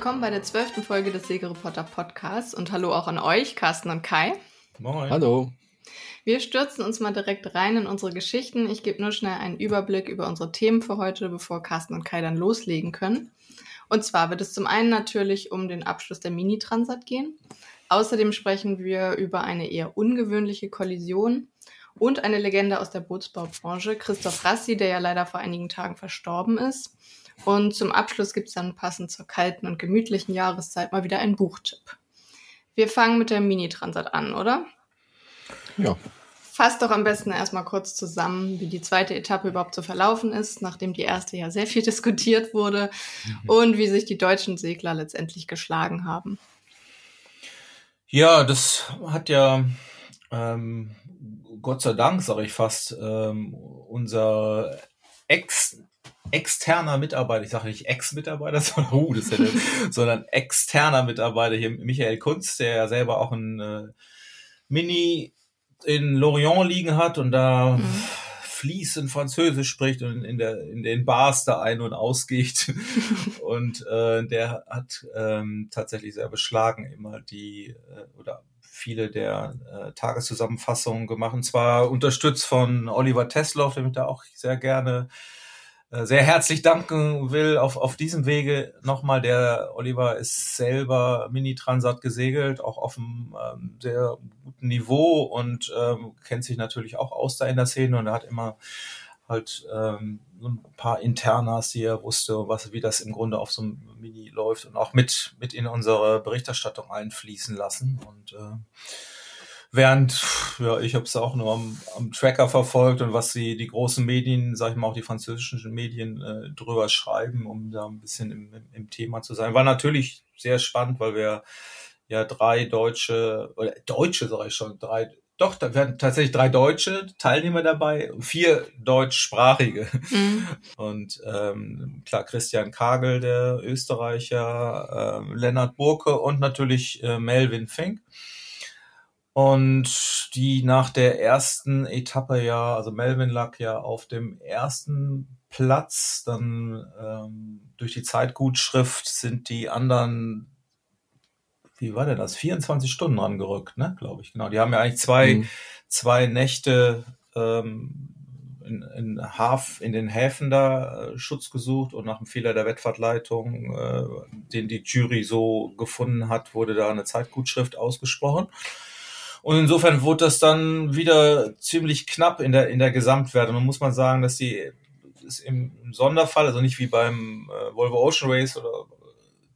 willkommen bei der zwölften Folge des Segereporter Podcasts und hallo auch an euch, Carsten und Kai. Moin. Hallo. Wir stürzen uns mal direkt rein in unsere Geschichten. Ich gebe nur schnell einen Überblick über unsere Themen für heute, bevor Carsten und Kai dann loslegen können. Und zwar wird es zum einen natürlich um den Abschluss der Mini-Transat gehen. Außerdem sprechen wir über eine eher ungewöhnliche Kollision und eine Legende aus der Bootsbaubranche, Christoph Rassi, der ja leider vor einigen Tagen verstorben ist. Und zum Abschluss gibt es dann passend zur kalten und gemütlichen Jahreszeit mal wieder einen Buchtipp. Wir fangen mit der Mini-Transat an, oder? Ja. Fass doch am besten erstmal kurz zusammen, wie die zweite Etappe überhaupt so verlaufen ist, nachdem die erste ja sehr viel diskutiert wurde mhm. und wie sich die deutschen Segler letztendlich geschlagen haben. Ja, das hat ja ähm, Gott sei Dank, sage ich fast, ähm, unser Ex externer Mitarbeiter, ich sage nicht Ex-Mitarbeiter, sondern, uh, das hätte, sondern externer Mitarbeiter hier, Michael Kunz, der ja selber auch ein äh, Mini in Lorient liegen hat und da mhm. fließend Französisch spricht und in, der, in den Bars da ein- und ausgeht. und äh, der hat ähm, tatsächlich sehr beschlagen immer die, äh, oder viele der äh, Tageszusammenfassungen gemacht. Und zwar unterstützt von Oliver Tesloff, der mich da auch sehr gerne sehr herzlich danken will auf, auf diesem Wege nochmal. Der Oliver ist selber Mini-Transat gesegelt, auch auf einem ähm, sehr guten Niveau und ähm, kennt sich natürlich auch aus da in der Szene und er hat immer halt ähm, so ein paar Internas, die er wusste, was, wie das im Grunde auf so einem Mini läuft und auch mit, mit in unsere Berichterstattung einfließen lassen. Und äh, Während, ja, ich habe es auch nur am, am, Tracker verfolgt und was die, die großen Medien, sag ich mal auch die französischen Medien äh, drüber schreiben, um da ein bisschen im, im, im Thema zu sein. War natürlich sehr spannend, weil wir ja drei deutsche, oder deutsche sage ich schon, drei, doch, da werden tatsächlich drei deutsche Teilnehmer dabei, vier deutschsprachige. Mhm. Und ähm, klar, Christian Kagel, der Österreicher, äh, Lennart Burke und natürlich äh, Melvin Fink. Und die nach der ersten Etappe ja, also Melvin lag ja auf dem ersten Platz, dann ähm, durch die Zeitgutschrift sind die anderen, wie war denn das, 24 Stunden rangerückt, ne, glaube ich, genau. Die haben ja eigentlich zwei, mhm. zwei Nächte ähm, in, in, Haf, in den Häfen da äh, Schutz gesucht und nach dem Fehler der Wettfahrtleitung, äh, den die Jury so gefunden hat, wurde da eine Zeitgutschrift ausgesprochen. Und insofern wurde das dann wieder ziemlich knapp in der, in der Gesamtwertung. Und muss man sagen, dass die ist im Sonderfall, also nicht wie beim äh, Volvo Ocean Race oder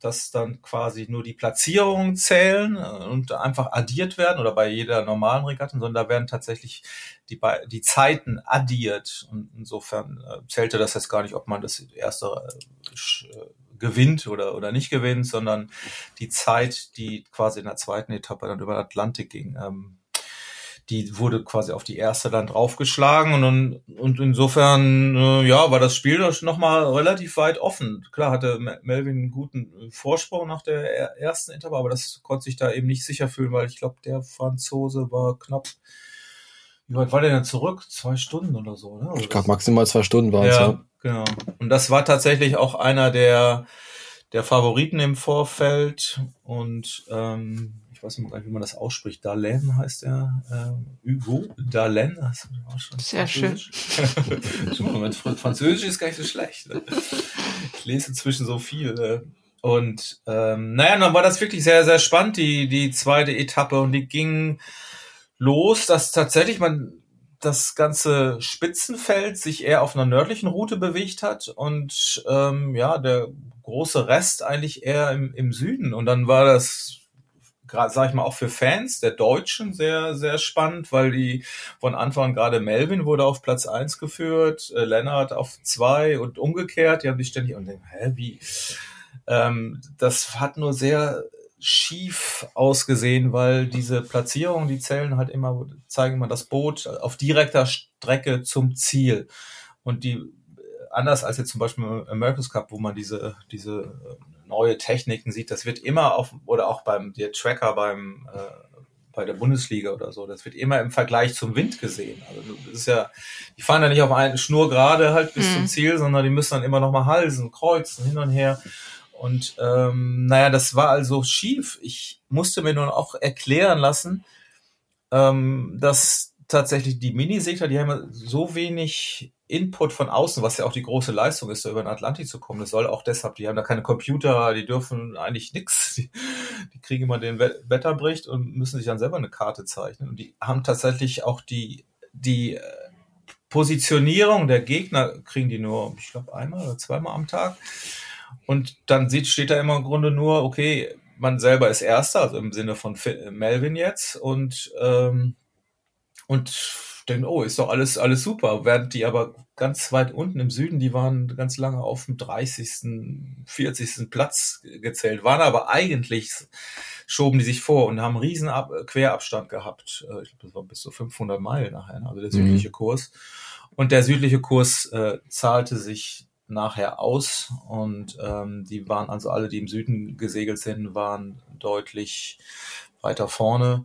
dass dann quasi nur die Platzierungen zählen und einfach addiert werden oder bei jeder normalen Regatta, sondern da werden tatsächlich die, die Zeiten addiert. Und insofern äh, zählte das jetzt gar nicht, ob man das erste äh, gewinnt oder, oder nicht gewinnt, sondern die Zeit, die quasi in der zweiten Etappe dann über den Atlantik ging, ähm, die wurde quasi auf die erste dann draufgeschlagen und, und insofern, äh, ja, war das Spiel nochmal relativ weit offen. Klar hatte Melvin einen guten Vorsprung nach der ersten Etappe, aber das konnte sich da eben nicht sicher fühlen, weil ich glaube, der Franzose war knapp wie weit war der denn zurück? Zwei Stunden oder so, ne? Oder ich glaube, maximal zwei Stunden waren es, ja. ja. Genau. Und das war tatsächlich auch einer der, der Favoriten im Vorfeld. Und ähm, ich weiß nicht, wie man das ausspricht. Dalen heißt er. Äh, Hugo Dalen. Sehr schön. Moment, Französisch ist gar nicht so schlecht. Ne? Ich lese inzwischen so viel. Ne? Und ähm, naja, dann war das wirklich sehr, sehr spannend, die, die zweite Etappe. Und die ging los, dass tatsächlich man das ganze Spitzenfeld sich eher auf einer nördlichen Route bewegt hat und ähm, ja, der große Rest eigentlich eher im, im Süden. Und dann war das gerade, sag ich mal, auch für Fans der Deutschen sehr, sehr spannend, weil die von Anfang gerade Melvin wurde auf Platz eins geführt, äh, Lennart auf zwei und umgekehrt. Die haben sich ständig und denken, hä, wie? Ähm, das hat nur sehr schief ausgesehen, weil diese Platzierungen, die zählen halt immer, zeigen immer das Boot auf direkter Strecke zum Ziel. Und die, anders als jetzt zum Beispiel im America's Cup, wo man diese, diese äh, neue Techniken sieht, das wird immer auf, oder auch beim, der Tracker beim, äh, bei der Bundesliga oder so, das wird immer im Vergleich zum Wind gesehen. Also das ist ja, die fahren ja nicht auf eine Schnur gerade halt bis mhm. zum Ziel, sondern die müssen dann immer noch mal halsen, kreuzen, hin und her. Und ähm, naja, das war also schief. Ich musste mir nun auch erklären lassen, ähm, dass tatsächlich die Minisegler, die haben so wenig Input von außen, was ja auch die große Leistung ist, da über den Atlantik zu kommen. Das soll auch deshalb, die haben da keine Computer, die dürfen eigentlich nichts. Die, die, kriegen immer den Wetterbericht und müssen sich dann selber eine Karte zeichnen. Und die haben tatsächlich auch die, die äh, Positionierung der Gegner kriegen die nur, ich glaube, einmal oder zweimal am Tag. Und dann sieht, steht da immer im Grunde nur, okay, man selber ist Erster, also im Sinne von Melvin jetzt und ähm, und denken, oh, ist doch alles, alles super. Während die aber ganz weit unten im Süden, die waren ganz lange auf dem 30., 40. Platz gezählt, waren aber eigentlich, schoben die sich vor und haben einen riesen Ab Querabstand gehabt. Äh, ich glaube, das war bis zu 500 Meilen nachher, also der südliche mhm. Kurs. Und der südliche Kurs äh, zahlte sich nachher aus und ähm, die waren also alle, die im Süden gesegelt sind, waren deutlich weiter vorne.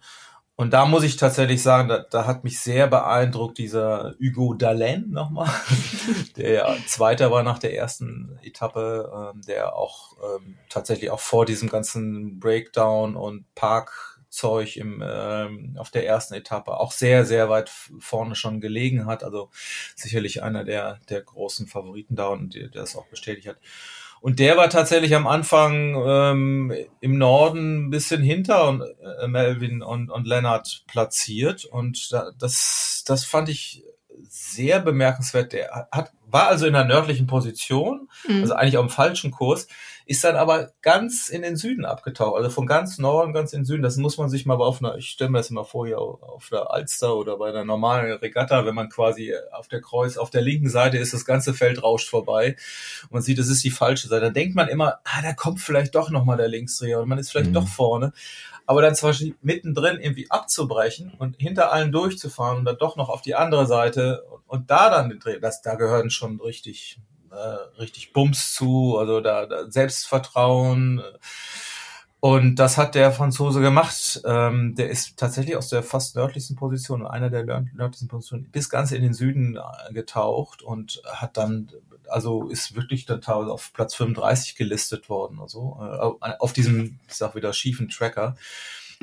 Und da muss ich tatsächlich sagen, da, da hat mich sehr beeindruckt dieser Hugo Dallin nochmal, der ja Zweiter war nach der ersten Etappe, ähm, der auch ähm, tatsächlich auch vor diesem ganzen Breakdown und Parkzeug im, ähm, auf der ersten Etappe auch sehr, sehr weit vorne schon gelegen hat. Also sicherlich einer der, der großen Favoriten da und der, der das auch bestätigt hat. Und der war tatsächlich am Anfang ähm, im Norden ein bisschen hinter und, äh, Melvin und, und Lennart platziert. Und da, das, das fand ich sehr bemerkenswert. Der hat, war also in der nördlichen Position, mhm. also eigentlich auf dem falschen Kurs, ist dann aber ganz in den Süden abgetaucht, also von ganz Norden, ganz in den Süden. Das muss man sich mal auf einer, ich stelle mir das immer vor, hier auf der Alster oder bei einer normalen Regatta, wenn man quasi auf der Kreuz, auf der linken Seite ist, das ganze Feld rauscht vorbei und man sieht, das ist die falsche Seite. Dann denkt man immer, ah, da kommt vielleicht doch nochmal der Linksdreher und man ist vielleicht mhm. doch vorne. Aber dann zum Beispiel mittendrin irgendwie abzubrechen und hinter allen durchzufahren und dann doch noch auf die andere Seite und, und da dann den Dreh, das, da gehören schon richtig äh, richtig Bums zu, also da, da Selbstvertrauen. Und das hat der Franzose gemacht. Ähm, der ist tatsächlich aus der fast nördlichsten Position, einer der nördlichsten Positionen, bis ganz in den Süden äh, getaucht und hat dann, also ist wirklich teilweise auf Platz 35 gelistet worden, also äh, auf diesem, ich sag wieder, schiefen Tracker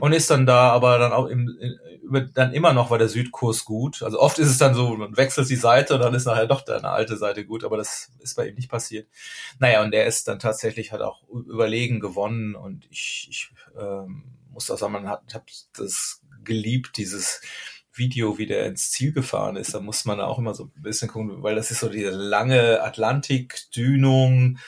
und ist dann da, aber dann auch im, dann immer noch war der Südkurs gut. Also oft ist es dann so, man wechselt die Seite und dann ist nachher doch deine alte Seite gut, aber das ist bei ihm nicht passiert. Naja, und der ist dann tatsächlich hat auch überlegen gewonnen und ich, ich ähm, muss auch sagen, man hat, hat das geliebt, dieses Video, wie der ins Ziel gefahren ist. Da muss man auch immer so ein bisschen gucken, weil das ist so diese lange Atlantikdünung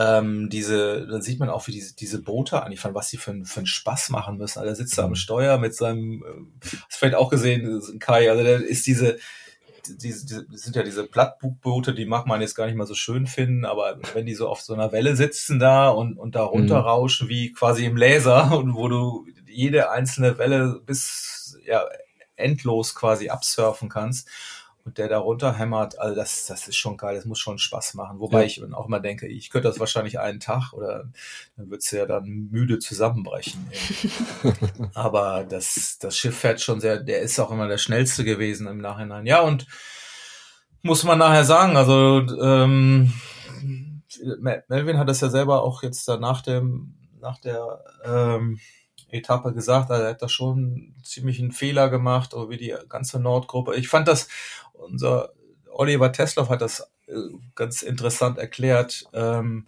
ähm, diese, dann sieht man auch, wie diese, diese Boote von was sie für, für einen Spaß machen müssen. Also der sitzt da am mhm. Steuer mit seinem, äh, hast vielleicht auch gesehen, Kai, also der ist diese, diese, diese sind ja diese Plattbugboote, die mag man jetzt gar nicht mal so schön finden, aber wenn die so auf so einer Welle sitzen da und, und da runterrauschen mhm. wie quasi im Laser und wo du jede einzelne Welle bis ja endlos quasi absurfen kannst und der da runterhämmert, also das, das ist schon geil, das muss schon Spaß machen. Wobei ja. ich auch immer denke, ich könnte das wahrscheinlich einen Tag oder dann wird es ja dann müde zusammenbrechen. Aber das, das Schiff fährt schon sehr, der ist auch immer der schnellste gewesen im Nachhinein. Ja, und muss man nachher sagen, also ähm, Melvin hat das ja selber auch jetzt da nach dem, nach der ähm, Etappe gesagt, also er hat da schon ziemlich einen Fehler gemacht, oder wie die ganze Nordgruppe. Ich fand das, unser Oliver Tesloff hat das äh, ganz interessant erklärt, ähm,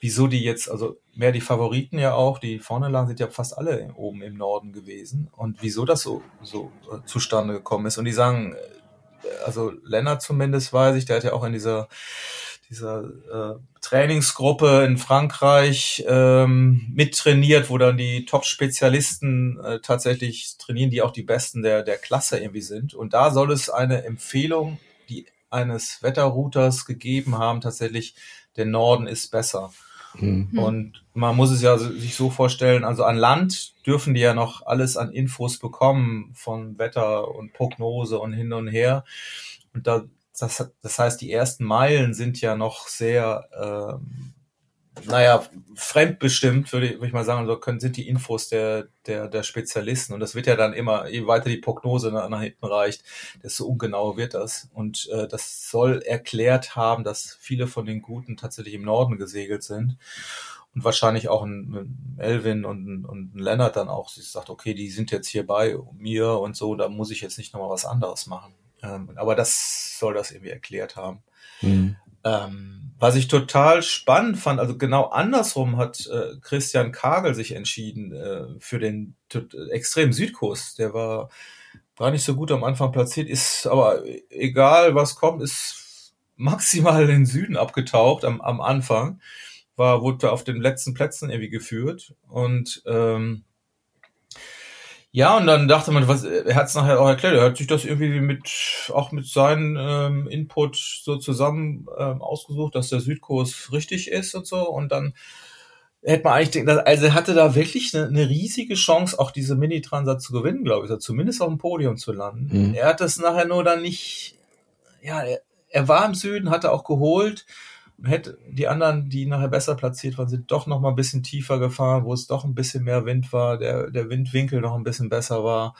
wieso die jetzt, also mehr die Favoriten ja auch, die vorne lagen, sind ja fast alle oben im Norden gewesen und wieso das so, so äh, zustande gekommen ist. Und die sagen, äh, also Lennart zumindest weiß ich, der hat ja auch in dieser dieser äh, Trainingsgruppe in Frankreich ähm, mittrainiert, wo dann die Top-Spezialisten äh, tatsächlich trainieren, die auch die Besten der, der Klasse irgendwie sind. Und da soll es eine Empfehlung, die eines Wetterrouters gegeben haben, tatsächlich, der Norden ist besser. Mhm. Und man muss es ja sich so vorstellen, also an Land dürfen die ja noch alles an Infos bekommen von Wetter und Prognose und hin und her. Und da das, das heißt, die ersten Meilen sind ja noch sehr, ähm, naja, fremdbestimmt, würde ich, würde ich mal sagen, so können, sind die Infos der, der, der Spezialisten. Und das wird ja dann immer, je weiter die Prognose nach, nach hinten reicht, desto ungenauer wird das. Und äh, das soll erklärt haben, dass viele von den Guten tatsächlich im Norden gesegelt sind. und wahrscheinlich auch ein, Elvin und, und ein Lennart dann auch sich sagt, okay, die sind jetzt hier bei mir und so, da muss ich jetzt nicht nochmal was anderes machen. Ähm, aber das soll das irgendwie erklärt haben. Mhm. Ähm, was ich total spannend fand, also genau andersrum hat äh, Christian Kagel sich entschieden äh, für den extremen Südkurs. Der war gar nicht so gut am Anfang platziert, ist aber egal was kommt, ist maximal in den Süden abgetaucht am, am Anfang war, wurde auf den letzten Plätzen irgendwie geführt. Und ähm, ja, und dann dachte man, was, er hat es nachher auch erklärt, er hat sich das irgendwie mit, auch mit seinem ähm, Input so zusammen ähm, ausgesucht, dass der Südkurs richtig ist und so. Und dann hätte man eigentlich denken, also er hatte da wirklich eine, eine riesige Chance, auch diese Mini-Transat zu gewinnen, glaube ich, oder zumindest auf dem Podium zu landen. Mhm. Er hat das nachher nur dann nicht, ja, er, er war im Süden, hatte auch geholt, hätte die anderen, die nachher besser platziert waren, sind doch noch mal ein bisschen tiefer gefahren, wo es doch ein bisschen mehr Wind war, der, der Windwinkel noch ein bisschen besser war.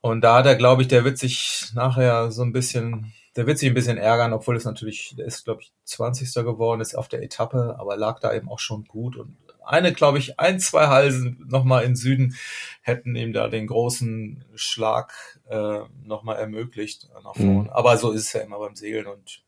Und da hat er, glaube ich, der wird sich nachher so ein bisschen, der wird sich ein bisschen ärgern, obwohl es natürlich, der ist, glaube ich, 20. geworden, ist auf der Etappe, aber lag da eben auch schon gut. Und eine, glaube ich, ein, zwei Halsen nochmal im Süden hätten ihm da den großen Schlag äh, nochmal ermöglicht nach vorne. Mhm. Aber so ist es ja immer beim Segeln und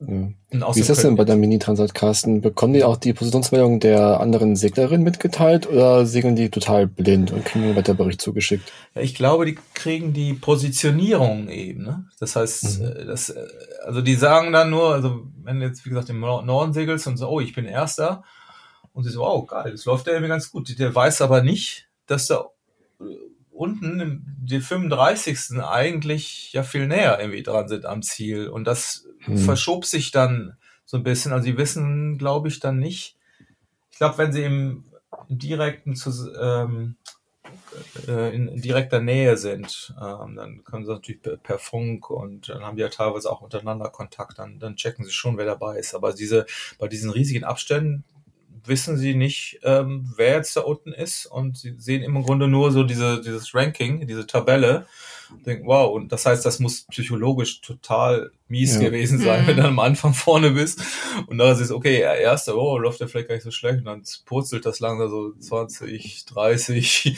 ja. Wie ist das denn bei der Mini-Transat, Carsten? Bekommen die auch die Positionsmeldung der anderen Seglerin mitgeteilt oder segeln die total blind und kriegen den Wetterbericht zugeschickt? Ja, ich glaube, die kriegen die Positionierung eben. Ne? Das heißt, mhm. Äh, das, äh, also die sagen dann nur, also wenn du jetzt, wie gesagt, im Norden segelst und so, oh, ich bin Erster. Und sie so, oh, geil, das läuft ja irgendwie ganz gut. Der weiß aber nicht, dass da äh, unten die 35. eigentlich ja viel näher irgendwie dran sind am Ziel. Und das hm. verschob sich dann so ein bisschen. Also sie wissen, glaube ich, dann nicht. Ich glaube, wenn sie im, direkten ähm, äh, in direkter Nähe sind, ähm, dann können sie natürlich per, per, Funk und dann haben die ja teilweise auch untereinander Kontakt, dann, dann checken sie schon, wer dabei ist. Aber diese, bei diesen riesigen Abständen wissen sie nicht, ähm, wer jetzt da unten ist und sie sehen im Grunde nur so diese, dieses Ranking, diese Tabelle denken, wow, und das heißt, das muss psychologisch total mies ja. gewesen sein, mhm. wenn du am Anfang vorne bist und da ist okay, er erster, oh, läuft der vielleicht gar nicht so schlecht und dann purzelt das langsam so 20, 30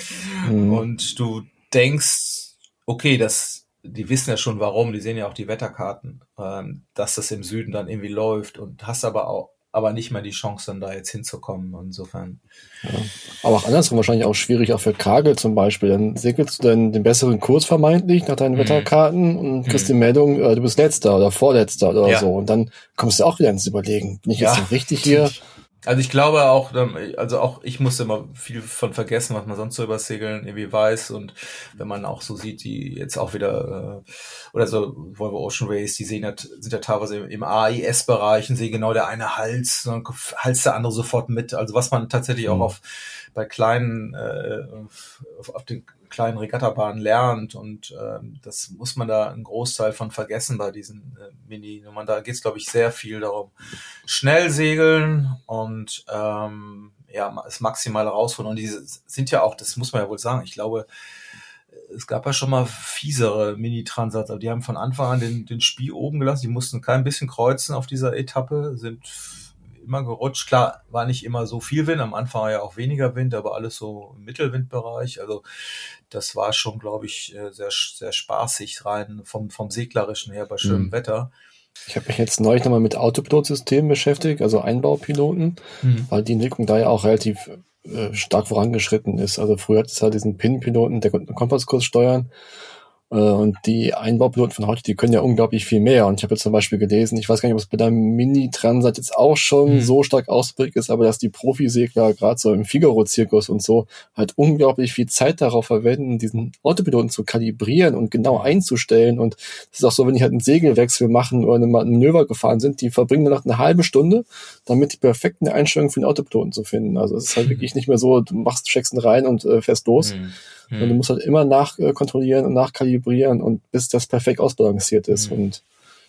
mhm. und du denkst, okay, das, die wissen ja schon warum, die sehen ja auch die Wetterkarten, ähm, dass das im Süden dann irgendwie läuft und hast aber auch aber nicht mehr die Chance, dann da jetzt hinzukommen. Insofern. Ja. Aber auch andersrum wahrscheinlich auch schwierig, auch für Kagel zum Beispiel. Dann segelst du dann den besseren Kurs vermeintlich nach deinen mhm. Wetterkarten und kriegst mhm. die Meldung, äh, du bist letzter oder vorletzter oder ja. so. Und dann kommst du auch wieder ins Überlegen. Bin ich ja. jetzt richtig hier? Also ich glaube auch, ähm, also auch ich musste immer viel von vergessen, was man sonst so über Segeln irgendwie weiß und wenn man auch so sieht, die jetzt auch wieder äh, oder so Volvo Ocean Race, die sehen ja, sind ja teilweise im AIS-Bereich und sehen genau der eine Hals, dann Hals der andere sofort mit. Also was man tatsächlich mhm. auch auf bei kleinen äh, auf, auf den kleinen Regattabahnen lernt und ähm, das muss man da einen Großteil von vergessen bei diesen äh, Mini-Nummern. Da geht es, glaube ich, sehr viel darum, schnell segeln und ähm, ja, es maximal rausholen. Und diese sind ja auch, das muss man ja wohl sagen, ich glaube, es gab ja schon mal fiesere Mini-Transats, aber die haben von Anfang an den, den Spiel oben gelassen. Die mussten kein bisschen kreuzen auf dieser Etappe, sind immer gerutscht. Klar, war nicht immer so viel Wind. Am Anfang war ja auch weniger Wind, aber alles so im Mittelwindbereich. Also das war schon, glaube ich, äh, sehr, sehr spaßig rein vom, vom Seglerischen her bei schönem mhm. Wetter. Ich habe mich jetzt neulich nochmal mit Autopilotsystemen beschäftigt, also Einbaupiloten, mhm. weil die Entwicklung da ja auch relativ äh, stark vorangeschritten ist. Also früher hat es halt diesen Pin-Piloten, der konnte einen Kompasskurs steuern und die Einbaupiloten von heute, die können ja unglaublich viel mehr. Und ich habe jetzt zum Beispiel gelesen, ich weiß gar nicht, ob es bei der Mini-Transat jetzt auch schon mhm. so stark ausgeprägt ist, aber dass die Profisegler gerade so im Figaro-Zirkus und so halt unglaublich viel Zeit darauf verwenden, diesen Autopiloten zu kalibrieren und genau einzustellen. Und es ist auch so, wenn die halt einen Segelwechsel machen oder eine Manöver gefahren sind, die verbringen dann noch eine halbe Stunde, damit die perfekten Einstellungen für den Autopiloten zu finden. Also es ist halt wirklich nicht mehr so, du machst, checkst ihn rein und äh, fährst los. Mhm hm. Und du musst halt immer nachkontrollieren und nachkalibrieren und bis das perfekt ausbalanciert ist. Hm. Und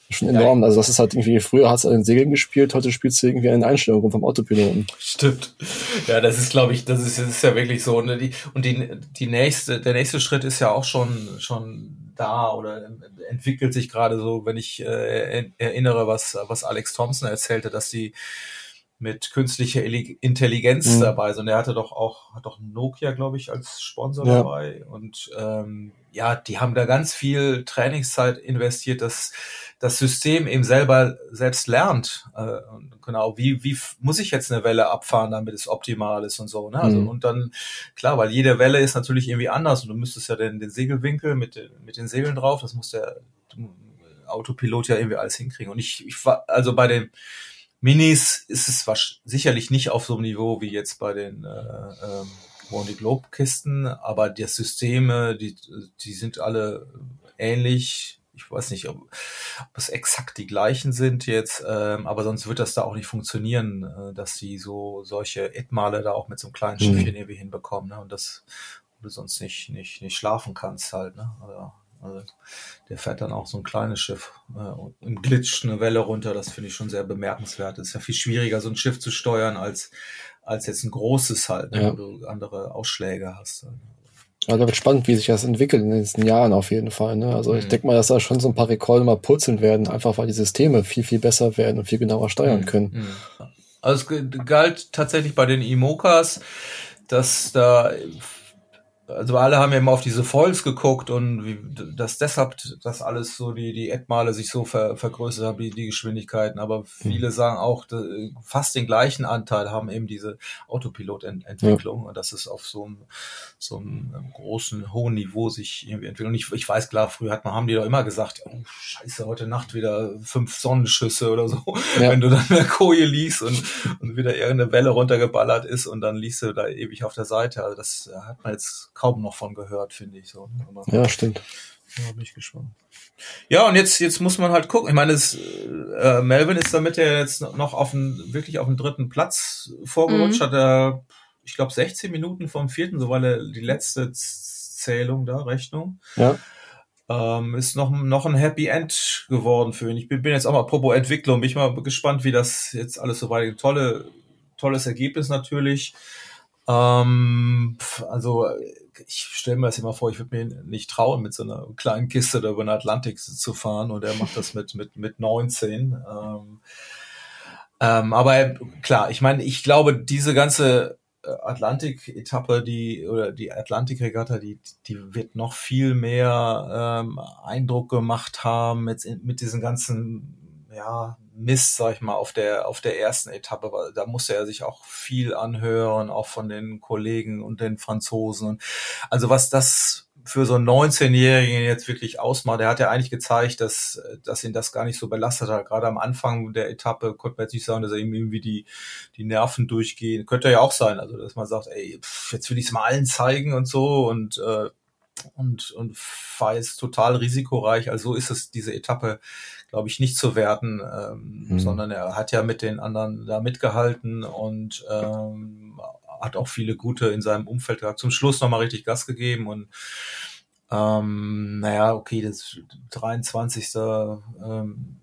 schon enorm. Ja. Also das ist halt irgendwie, früher hast du an den Segeln gespielt, heute spielst du irgendwie eine Einstellung vom Autopiloten. Stimmt. Ja, das ist, glaube ich, das ist, das ist ja wirklich so. Ne? Die, und die, die nächste, der nächste Schritt ist ja auch schon, schon da oder entwickelt sich gerade so, wenn ich äh, erinnere, was, was Alex Thompson erzählte, dass die mit künstlicher Intelligenz mhm. dabei. Und er hatte doch auch, hat doch Nokia, glaube ich, als Sponsor ja. dabei. Und ähm, ja, die haben da ganz viel Trainingszeit investiert, dass das System eben selber selbst lernt. Äh, genau, wie, wie muss ich jetzt eine Welle abfahren, damit es optimal ist und so. Ne? Also, mhm. Und dann, klar, weil jede Welle ist natürlich irgendwie anders und du müsstest ja den, den Segelwinkel mit, mit den Segeln drauf, das muss der Autopilot ja irgendwie alles hinkriegen. Und ich, ich war, also bei den Minis ist es was, sicherlich nicht auf so einem Niveau wie jetzt bei den äh, ähm, One Globe Kisten, aber die Systeme, die, die sind alle ähnlich. Ich weiß nicht, ob, ob es exakt die gleichen sind jetzt, ähm, aber sonst wird das da auch nicht funktionieren, äh, dass sie so solche Etmale da auch mit so einem kleinen mhm. Schiffchen irgendwie hinbekommen, ne? Und das du sonst nicht, nicht, nicht schlafen kannst halt, ne? Also, also der fährt dann auch so ein kleines Schiff äh, und glitscht eine Welle runter. Das finde ich schon sehr bemerkenswert. Es ist ja viel schwieriger, so ein Schiff zu steuern, als, als jetzt ein großes halt, ne, ja. wo du andere Ausschläge hast. Also da wird spannend, wie sich das entwickelt in den nächsten Jahren auf jeden Fall. Ne? Also mhm. ich denke mal, dass da schon so ein paar Rekorde mal purzeln werden, einfach weil die Systeme viel, viel besser werden und viel genauer steuern mhm. können. Mhm. Also es galt tatsächlich bei den IMOCAs, dass da also alle haben ja immer auf diese Foils geguckt und wie, dass deshalb das alles so die die Endmale sich so ver, vergrößert haben, die, die Geschwindigkeiten. Aber viele mhm. sagen auch, fast den gleichen Anteil haben eben diese Autopilot-Entwicklung ja. und das ist auf so einem, so einem großen hohen Niveau sich irgendwie entwickelt. Und ich, ich weiß klar, früher hat man haben die doch immer gesagt, oh Scheiße, heute Nacht wieder fünf Sonnenschüsse oder so, ja. wenn du dann in der Koje liest und, und wieder irgendeine Welle runtergeballert ist und dann liest du da ewig auf der Seite. Also das hat man jetzt kaum noch von gehört, finde ich so. Aber, ja, stimmt. Ja, bin ich gespannt. Ja, und jetzt, jetzt muss man halt gucken. Ich meine, es, äh, Melvin ist damit ja jetzt noch auf den, wirklich auf den dritten Platz vorgerutscht, mhm. hat er, ich glaube, 16 Minuten vom vierten, so war er die letzte Zählung da, Rechnung. Ja. Ähm, ist noch, noch ein Happy End geworden für ihn. Ich bin, bin jetzt auch mal Propo Entwicklung, bin ich mal gespannt, wie das jetzt alles so weitergeht. Tolle, tolles Ergebnis natürlich. Ähm, also ich stelle mir das immer vor, ich würde mir nicht trauen, mit so einer kleinen Kiste da über den Atlantik zu fahren und er macht das mit, mit, mit 19. Ähm, ähm, aber klar, ich meine, ich glaube, diese ganze äh, Atlantik-Etappe, die oder die Atlantik-Regatta, die, die wird noch viel mehr ähm, Eindruck gemacht haben mit, mit diesen ganzen ja, Mist, sag ich mal, auf der, auf der ersten Etappe, weil da musste er sich auch viel anhören, auch von den Kollegen und den Franzosen. Also was das für so einen 19-Jährigen jetzt wirklich ausmacht, der hat ja eigentlich gezeigt, dass, dass ihn das gar nicht so belastet hat. Gerade am Anfang der Etappe konnte man jetzt nicht sagen, dass er ihm irgendwie die, die Nerven durchgehen. Könnte ja auch sein, also dass man sagt, ey, pff, jetzt will ich es mal allen zeigen und so und äh, und, und war jetzt total risikoreich. Also ist es diese Etappe, glaube ich, nicht zu werten, ähm, mhm. sondern er hat ja mit den anderen da mitgehalten und ähm, hat auch viele gute in seinem Umfeld gehabt. Zum Schluss nochmal richtig Gas gegeben und ähm, naja, okay, das 23. Ähm,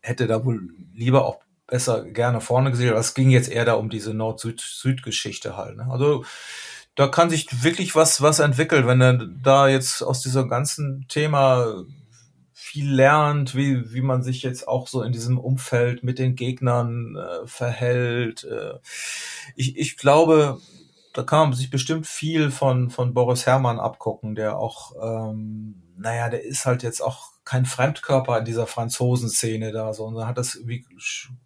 hätte da wohl lieber auch besser gerne vorne gesehen, aber es ging jetzt eher da um diese Nord-Süd-Süd-Geschichte halt. Ne? Also da kann sich wirklich was, was entwickeln, wenn er da jetzt aus diesem ganzen Thema viel lernt, wie, wie man sich jetzt auch so in diesem Umfeld mit den Gegnern äh, verhält. Äh, ich, ich glaube, da kann man sich bestimmt viel von, von Boris Herrmann abgucken, der auch, ähm, naja, der ist halt jetzt auch kein Fremdkörper in dieser Franzosen-Szene da, sondern hat das irgendwie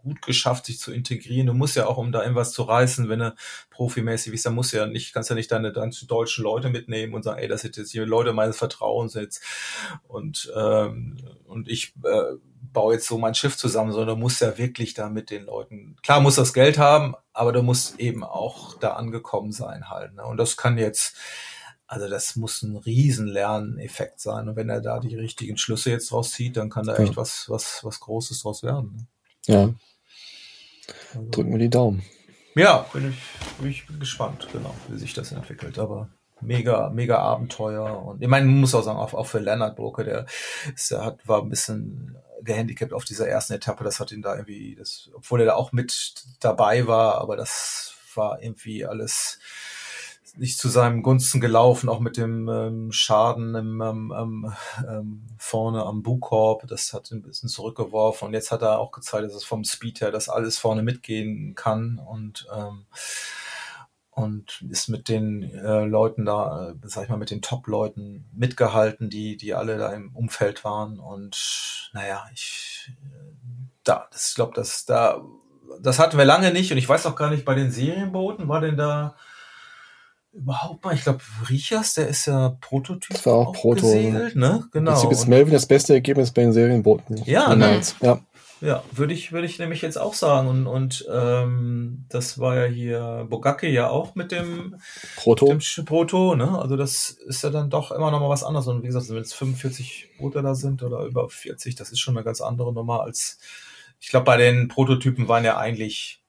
gut geschafft, sich zu integrieren. Du musst ja auch, um da irgendwas zu reißen, wenn du profimäßig bist, dann musst du ja nicht, kannst ja nicht deine, deine deutschen Leute mitnehmen und sagen, ey, das sind jetzt hier Leute meines Vertrauens jetzt und, ähm, und ich äh, baue jetzt so mein Schiff zusammen, sondern du musst ja wirklich da mit den Leuten, klar musst das Geld haben, aber du musst eben auch da angekommen sein halt. Ne? Und das kann jetzt also das muss ein riesen Lerneffekt sein. Und wenn er da die richtigen Schlüsse jetzt draus zieht, dann kann da echt was, was, was Großes draus werden. Ne? Ja. Also, Drücken wir die Daumen. Ja, bin ich, bin ich gespannt, genau, wie sich das entwickelt. Aber mega, mega Abenteuer. Und ich meine, man muss auch sagen, auch, auch für Leonard Broke, der, ist, der hat, war ein bisschen gehandicapt auf dieser ersten Etappe. Das hat ihn da irgendwie, das, obwohl er da auch mit dabei war, aber das war irgendwie alles nicht zu seinem Gunsten gelaufen, auch mit dem ähm, Schaden im, ähm, ähm, vorne am Bugkorb. Das hat ein bisschen zurückgeworfen. Und jetzt hat er auch gezeigt, dass es vom Speed her das alles vorne mitgehen kann. Und ähm, und ist mit den äh, Leuten da, äh, sag ich mal, mit den Top-Leuten mitgehalten, die, die alle da im Umfeld waren. Und naja, ich äh, da, das, ich glaube, das da, das hatten wir lange nicht und ich weiß auch gar nicht, bei den Serienbooten war denn da überhaupt mal, ich glaube, Riechers, der ist ja Prototyp. Das war auch, auch Proto. Gesegelt, ne? Genau. Jetzt ist Melvin das beste Ergebnis bei den Serienbooten. Ja, ne? ja. Ja, würde ich, würde ich nämlich jetzt auch sagen. Und, und ähm, das war ja hier Bogacke ja auch mit dem Proto. Dem Proto, ne? Also das ist ja dann doch immer noch mal was anderes. Und wie gesagt, wenn es 45 Boote da sind oder über 40, das ist schon eine ganz andere Nummer als, ich glaube, bei den Prototypen waren ja eigentlich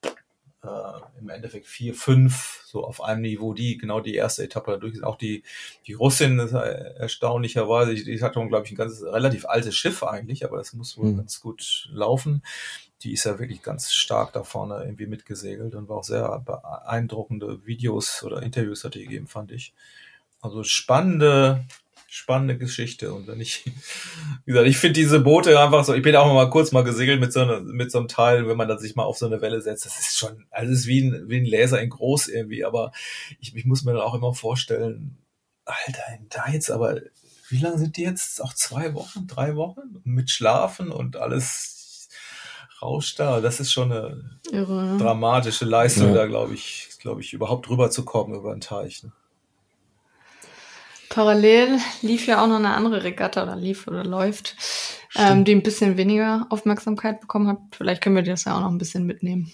äh, im Endeffekt vier, fünf, so auf einem Niveau, die genau die erste Etappe dadurch sind. Auch die, die Russin, ist erstaunlicherweise, die, die hatte, glaube ich, ein ganz relativ altes Schiff eigentlich, aber das muss wohl mhm. ganz gut laufen. Die ist ja wirklich ganz stark da vorne irgendwie mitgesegelt und war auch sehr beeindruckende Videos oder Interviews hat die gegeben, fand ich. Also spannende, spannende Geschichte. Und wenn ich, wie gesagt, ich finde diese Boote einfach so, ich bin auch mal kurz mal gesegelt mit so, eine, mit so einem Teil, wenn man dann sich mal auf so eine Welle setzt, das ist schon, also ist wie ein, wie ein Laser in groß irgendwie, aber ich, ich muss mir dann auch immer vorstellen, Alter, da jetzt aber, wie lange sind die jetzt? Auch zwei Wochen, drei Wochen? Mit Schlafen und alles rauscht da. Das ist schon eine Irre. dramatische Leistung, ja. da glaube ich, glaube ich, überhaupt rüberzukommen über den Teich. Ne? Parallel lief ja auch noch eine andere Regatta oder lief oder läuft, ähm, die ein bisschen weniger Aufmerksamkeit bekommen hat. Vielleicht können wir das ja auch noch ein bisschen mitnehmen.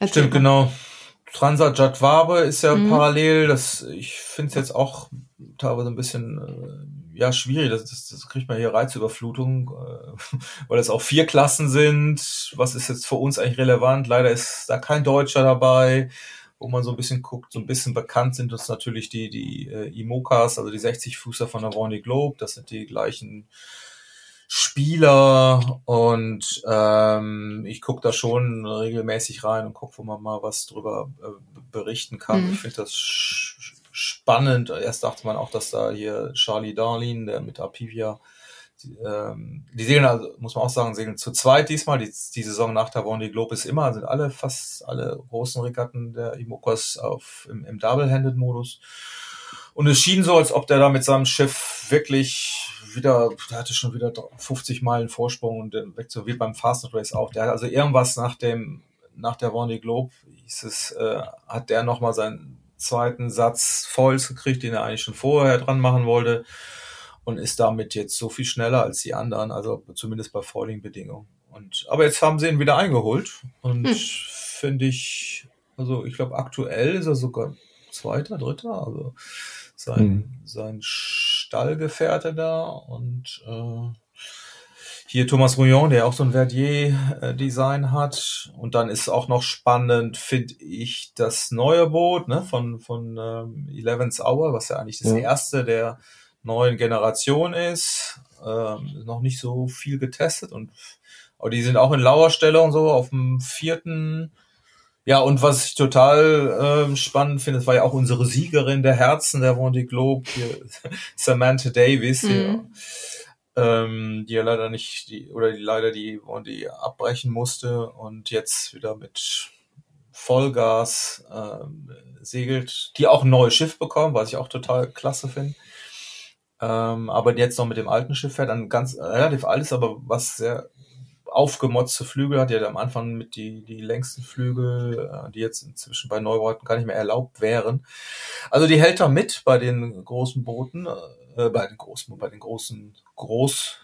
Erzähl Stimmt, mal. genau. Transat Jadwabe ist ja mhm. parallel. Das, ich finde es jetzt auch teilweise ein bisschen äh, ja schwierig. Das, das, das kriegt man hier Reizüberflutung, äh, weil es auch vier Klassen sind. Was ist jetzt für uns eigentlich relevant? Leider ist da kein Deutscher dabei wo man so ein bisschen guckt, so ein bisschen bekannt sind uns natürlich die, die äh, Imokas, also die 60-Fußer von der Vendée Globe. Das sind die gleichen Spieler und ähm, ich gucke da schon regelmäßig rein und gucke, wo man mal was drüber äh, berichten kann. Mhm. Ich finde das spannend. Erst dachte man auch, dass da hier Charlie Darlin, der mit Apivia die, ähm, die segeln, also, muss man auch sagen, segeln zu zweit diesmal. Die, die Saison nach der Vendée Globe ist immer, sind alle, fast alle großen Regatten der Imokos auf, im, im Double-Handed-Modus. Und es schien so, als ob der da mit seinem Schiff wirklich wieder, der hatte schon wieder 50 Meilen Vorsprung und weg so wie beim Fast Race auch. Der hat also irgendwas nach dem, nach der Vendée Globe, hieß es, äh, hat der nochmal seinen zweiten Satz Foils gekriegt, den er eigentlich schon vorher dran machen wollte und ist damit jetzt so viel schneller als die anderen, also zumindest bei Falling-Bedingungen. Und aber jetzt haben sie ihn wieder eingeholt und hm. finde ich, also ich glaube aktuell ist er sogar zweiter, dritter, also sein hm. sein Stallgefährte da und äh, hier Thomas Rouillon, der auch so ein Verdier-Design hat. Und dann ist auch noch spannend, finde ich, das neue Boot ne, von, von ähm, Eleven's Hour, was ja eigentlich das ja. erste der neuen Generation ist. Ähm, noch nicht so viel getestet und aber die sind auch in Lauerstelle und so auf dem vierten. Ja, und was ich total ähm, spannend finde, das war ja auch unsere Siegerin der Herzen der Vendée Globe, hier, Samantha Davis, mhm. hier, ähm, die ja leider nicht, die, oder die leider die Vendée abbrechen musste und jetzt wieder mit Vollgas ähm, segelt, die auch ein neues Schiff bekommen, was ich auch total klasse finde. Ähm, aber jetzt noch mit dem alten Schiff fährt, ein ganz relativ altes, aber was sehr aufgemotzte Flügel hat. Die hat am Anfang mit die, die längsten Flügel, äh, die jetzt inzwischen bei Neubauten gar nicht mehr erlaubt wären. Also die hält da mit bei den großen Booten, äh, bei den großen, bei den großen, groß,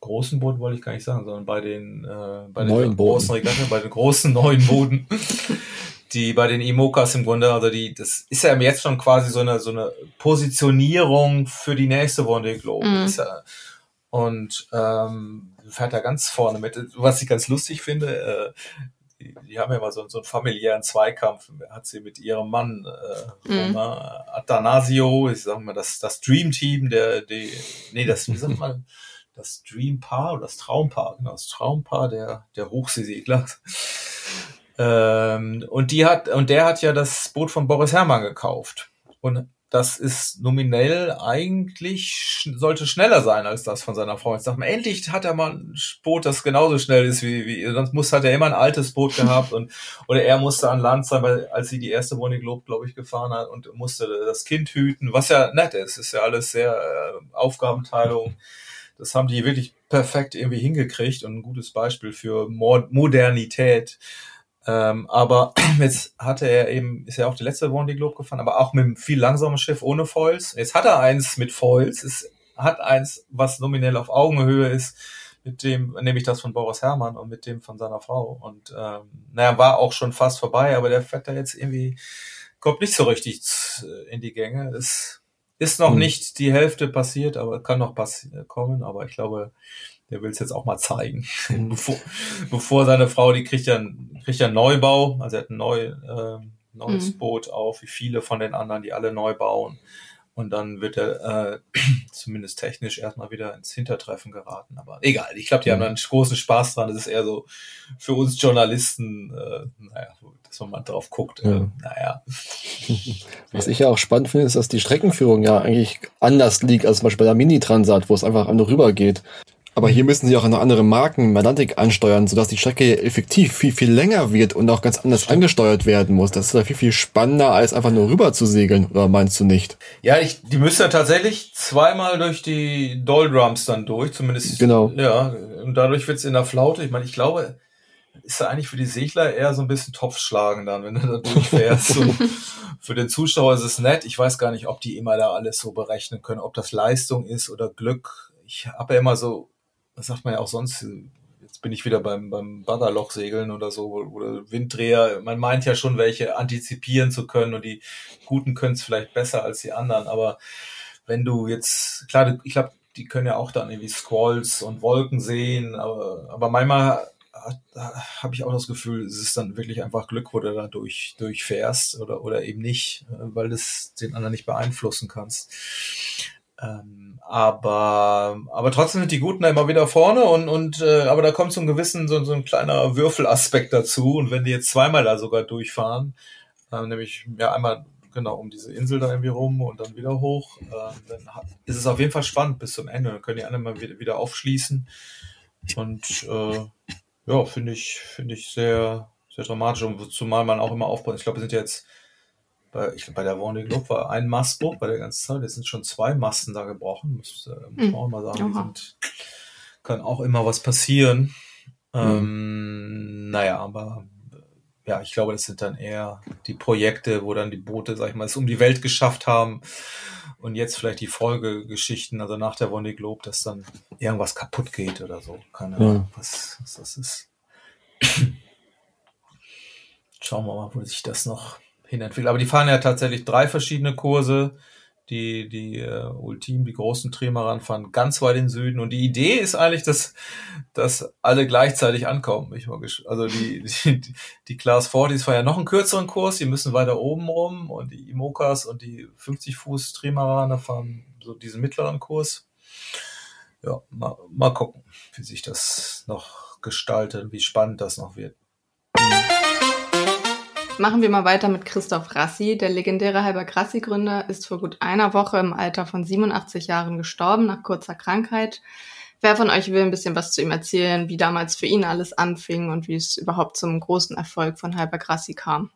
großen Booten wollte ich gar nicht sagen, sondern bei den, äh, bei den großen Regatten, bei den großen neuen Booten. die bei den Imokas im Grunde, also die, das ist ja jetzt schon quasi so eine, so eine Positionierung für die nächste Vendée Globe. Mhm. Ja, und ähm, fährt da ganz vorne mit. Was ich ganz lustig finde, äh, die, die haben ja mal so, so einen familiären Zweikampf, hat sie mit ihrem Mann, äh, mhm. Athanasio, ich sag mal, das, das Dream Team, der, die, nee, das, wie sagt man, das Dream Paar oder das Traumpaar, genau, das Traumpaar der, der Hochseesegler Ähm, und die hat, und der hat ja das Boot von Boris Herrmann gekauft. Und das ist nominell eigentlich sollte schneller sein als das von seiner Frau. Jetzt sagt man, endlich hat er mal ein Boot, das genauso schnell ist wie, wie sonst muss hat er immer ein altes Boot gehabt und oder er musste an Land sein, weil als sie die erste Bonnie Globe, glaube ich, gefahren hat und musste das Kind hüten, was ja nett ist, ist ja alles sehr äh, Aufgabenteilung. Das haben die wirklich perfekt irgendwie hingekriegt und ein gutes Beispiel für Modernität. Ähm, aber jetzt hatte er eben, ist ja auch die letzte Vendée Globe gefahren, aber auch mit einem viel langsamen Schiff ohne Foils. Jetzt hat er eins mit Foils, es hat eins, was nominell auf Augenhöhe ist, mit dem, nämlich das von Boris Herrmann und mit dem von seiner Frau. Und ähm, naja, war auch schon fast vorbei, aber der fährt da jetzt irgendwie, kommt nicht so richtig in die Gänge. Es ist noch hm. nicht die Hälfte passiert, aber kann noch kommen, aber ich glaube, der will es jetzt auch mal zeigen. Mhm. bevor, bevor seine Frau, die kriegt ja, kriegt ja einen Neubau, also er hat ein neu, äh, neues mhm. Boot auf, wie viele von den anderen, die alle neu bauen. Und dann wird er äh, zumindest technisch erstmal wieder ins Hintertreffen geraten. Aber egal, ich glaube, die mhm. haben dann großen Spaß dran. Das ist eher so für uns Journalisten, äh, naja, dass man mal drauf guckt. Äh, ja. naja. Was ich ja auch spannend finde, ist, dass die Streckenführung ja eigentlich anders liegt als zum Beispiel bei der Mini-Transat, wo es einfach an rüber geht. Aber hier müssen sie auch eine andere Marken im Atlantik ansteuern, sodass die Strecke effektiv viel, viel länger wird und auch ganz anders angesteuert werden muss. Das ist ja viel, viel spannender, als einfach nur rüber zu segeln, oder meinst du nicht? Ja, ich, die müssen ja tatsächlich zweimal durch die Doldrums dann durch, zumindest. Genau. Ja, und dadurch wird's in der Flaute. Ich meine, ich glaube, ist ja eigentlich für die Segler eher so ein bisschen Topfschlagen dann, wenn du da durchfährst. und für den Zuschauer ist es nett. Ich weiß gar nicht, ob die immer da alles so berechnen können, ob das Leistung ist oder Glück. Ich habe ja immer so das sagt man ja auch sonst, jetzt bin ich wieder beim, beim Baggerlochsegeln oder so, oder Winddreher, man meint ja schon, welche antizipieren zu können und die Guten können es vielleicht besser als die anderen, aber wenn du jetzt, klar, ich glaube, die können ja auch dann irgendwie Squalls und Wolken sehen, aber, aber manchmal habe ich auch das Gefühl, es ist dann wirklich einfach Glück, wo du da durch, durchfährst oder, oder eben nicht, weil du es den anderen nicht beeinflussen kannst. Ähm, aber, aber trotzdem sind die Guten da immer wieder vorne und, und äh, aber da kommt so ein gewissen, so, so ein kleiner Würfelaspekt dazu. Und wenn die jetzt zweimal da sogar durchfahren, äh, nämlich ja einmal genau um diese Insel da irgendwie rum und dann wieder hoch, äh, dann ist es auf jeden Fall spannend bis zum Ende. Dann können die anderen mal wieder, wieder aufschließen. Und äh, ja, finde ich, finde ich sehr, sehr dramatisch. Und zumal man auch immer aufbaut. Ich glaube, wir sind jetzt bei, ich, bei der Vendée Globe war ein Mastbruch bei der ganzen Zeit. Jetzt sind schon zwei Masten da gebrochen. Muss, äh, muss hm. man auch mal sagen. Die sind, kann auch immer was passieren. Mhm. Ähm, naja, aber ja, ich glaube, das sind dann eher die Projekte, wo dann die Boote, sag ich mal, es um die Welt geschafft haben und jetzt vielleicht die Folgegeschichten, also nach der Vendée Globe, dass dann irgendwas kaputt geht oder so. Keine Ahnung, ja. was, was das ist. Schauen wir mal, wo sich das noch hinentwickelt. Aber die fahren ja tatsächlich drei verschiedene Kurse. Die, die äh, Ultim, die großen Trimaran fahren ganz weit in den Süden. Und die Idee ist eigentlich, dass, dass alle gleichzeitig ankommen. Ich mal also die, die, die Class 40s fahren ja noch einen kürzeren Kurs, die müssen weiter oben rum. Und die Imokas und die 50 Fuß Trimaraner fahren so diesen mittleren Kurs. Ja, mal, mal gucken, wie sich das noch gestaltet, wie spannend das noch wird. Machen wir mal weiter mit Christoph Rassi. Der legendäre Halber Grassi-Gründer ist vor gut einer Woche im Alter von 87 Jahren gestorben nach kurzer Krankheit. Wer von euch will ein bisschen was zu ihm erzählen, wie damals für ihn alles anfing und wie es überhaupt zum großen Erfolg von Halber Grassi kam?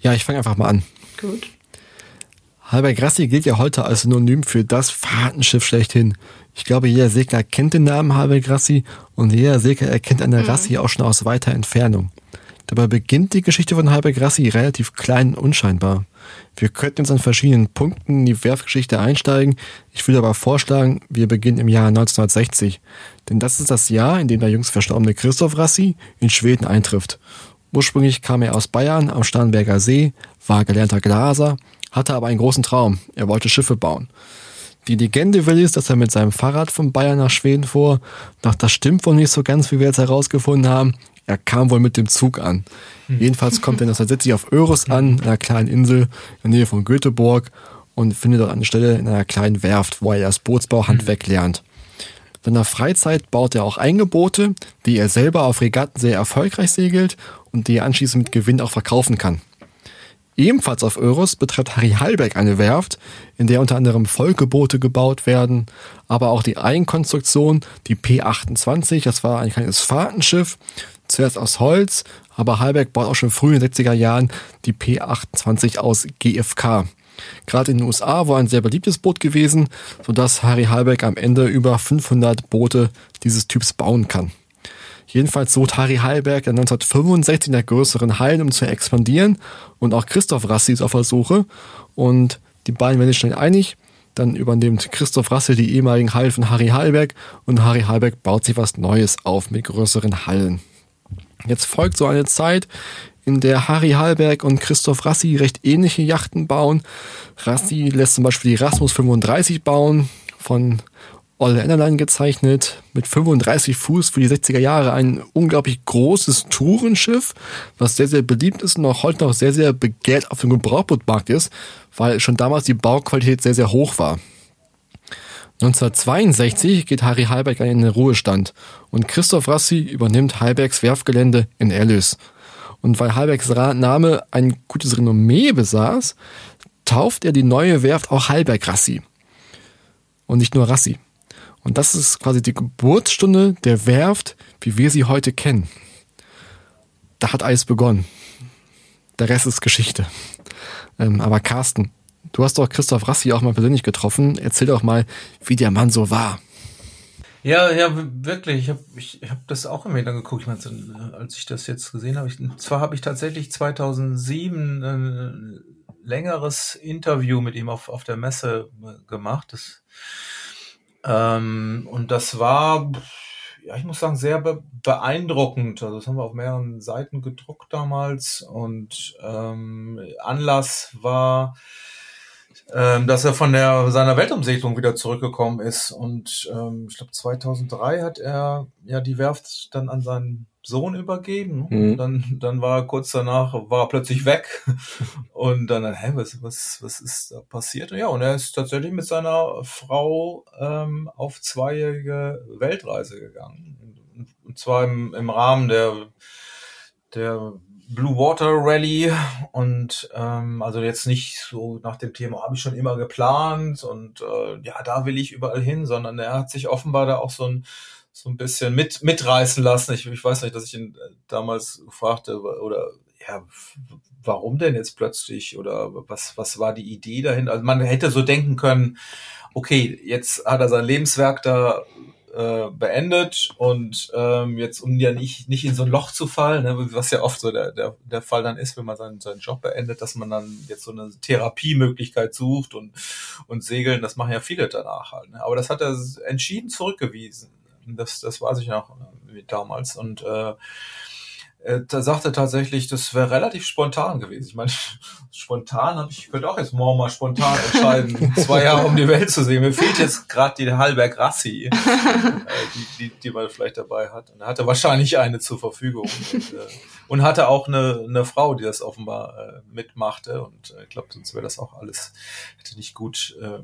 Ja, ich fange einfach mal an. Gut. Halber Grassi gilt ja heute als Synonym für das Fahrtenschiff schlechthin. Ich glaube, jeder Segler kennt den Namen Halber Grassi und jeder Segler erkennt eine mhm. Rassi auch schon aus weiter Entfernung. Dabei beginnt die Geschichte von Halbergrassi relativ klein und unscheinbar. Wir könnten jetzt an verschiedenen Punkten in die Werfgeschichte einsteigen. Ich würde aber vorschlagen, wir beginnen im Jahr 1960. Denn das ist das Jahr, in dem der jüngst verstorbene Christoph Rassi in Schweden eintrifft. Ursprünglich kam er aus Bayern am Starnberger See, war gelernter Glaser, hatte aber einen großen Traum. Er wollte Schiffe bauen. Die Legende will es, dass er mit seinem Fahrrad von Bayern nach Schweden fuhr. Doch das stimmt wohl nicht so ganz, wie wir jetzt herausgefunden haben. Er kam wohl mit dem Zug an. Hm. Jedenfalls kommt er 1970 auf Öros an, einer kleinen Insel in der Nähe von Göteborg und findet dort eine Stelle in einer kleinen Werft, wo er das Bootsbauhandwerk hm. lernt. In seiner Freizeit baut er auch Eingebote, die er selber auf Regatten sehr erfolgreich segelt und die er anschließend mit Gewinn auch verkaufen kann. Ebenfalls auf Euros betreibt Harry Hallberg eine Werft, in der unter anderem Vollgebote gebaut werden, aber auch die Eigenkonstruktion, die P28, das war ein kleines Fahrtenschiff, zuerst aus Holz, aber Hallberg baut auch schon früh in den 60er Jahren die P28 aus GFK. Gerade in den USA war ein sehr beliebtes Boot gewesen, sodass Harry Hallberg am Ende über 500 Boote dieses Typs bauen kann. Jedenfalls sucht Harry Heilberg 1965 in der größeren Hallen, um zu expandieren. Und auch Christoph Rassi ist auf der Suche. Und die beiden werden sich schnell einig. Dann übernimmt Christoph Rassi die ehemaligen Hallen von Harry Heilberg und Harry Heilberg baut sich was Neues auf mit größeren Hallen. Jetzt folgt so eine Zeit, in der Harry Hallberg und Christoph Rassi recht ähnliche Yachten bauen. Rassi lässt zum Beispiel die Rasmus 35 bauen, von Olle Enderlein gezeichnet, mit 35 Fuß für die 60er Jahre ein unglaublich großes Tourenschiff, was sehr, sehr beliebt ist und auch heute noch sehr, sehr begehrt auf dem Gebrauchbootmarkt ist, weil schon damals die Bauqualität sehr, sehr hoch war. 1962 geht Harry Halberg in den Ruhestand und Christoph Rassi übernimmt Halbergs Werfgelände in Erlös. Und weil Halbergs Name ein gutes Renommee besaß, tauft er die neue Werft auch Halberg Rassi. Und nicht nur Rassi. Und das ist quasi die Geburtsstunde der Werft, wie wir sie heute kennen. Da hat alles begonnen. Der Rest ist Geschichte. Ähm, aber Carsten, du hast doch Christoph Rassi auch mal persönlich getroffen. Erzähl doch mal, wie der Mann so war. Ja, ja, wirklich. Ich habe ich hab das auch immer wieder geguckt, meine, als ich das jetzt gesehen habe. Ich, zwar habe ich tatsächlich 2007 ein längeres Interview mit ihm auf, auf der Messe gemacht. Das ähm, und das war, ja, ich muss sagen, sehr be beeindruckend. Also das haben wir auf mehreren Seiten gedruckt damals. Und ähm, Anlass war, ähm, dass er von der seiner Weltumsegelung wieder zurückgekommen ist. Und ähm, ich glaube 2003 hat er ja die Werft dann an seinen Sohn übergeben. Mhm. Dann, dann war er kurz danach, war er plötzlich weg. Und dann, hä, was, was, was ist da passiert? Ja, und er ist tatsächlich mit seiner Frau ähm, auf zweijährige Weltreise gegangen. Und zwar im, im Rahmen der, der Blue Water Rally und ähm, also jetzt nicht so nach dem Thema habe ich schon immer geplant und äh, ja da will ich überall hin, sondern er hat sich offenbar da auch so ein so ein bisschen mit, mitreißen lassen. Ich, ich weiß nicht, dass ich ihn äh, damals fragte, oder ja, warum denn jetzt plötzlich oder was, was war die Idee dahinter? Also man hätte so denken können, okay, jetzt hat er sein Lebenswerk da äh, beendet und ähm, jetzt, um ja nicht, nicht in so ein Loch zu fallen, ne, was ja oft so der, der, der Fall dann ist, wenn man seinen, seinen Job beendet, dass man dann jetzt so eine Therapiemöglichkeit sucht und, und segeln, das machen ja viele danach halt. Ne? Aber das hat er entschieden zurückgewiesen. Das, das weiß ich noch äh, damals. Und äh, äh, da sagte tatsächlich, das wäre relativ spontan gewesen. Ich meine, spontan habe ich, ich könnte auch jetzt morgen mal spontan entscheiden, zwei Jahre um die Welt zu sehen. Mir fehlt jetzt gerade die Halberg Rassi, äh, die, die, die man vielleicht dabei hat. Und er hatte wahrscheinlich eine zur Verfügung. Und, äh, und hatte auch eine, eine Frau, die das offenbar äh, mitmachte. Und äh, ich glaube, sonst wäre das auch alles, hätte nicht gut äh,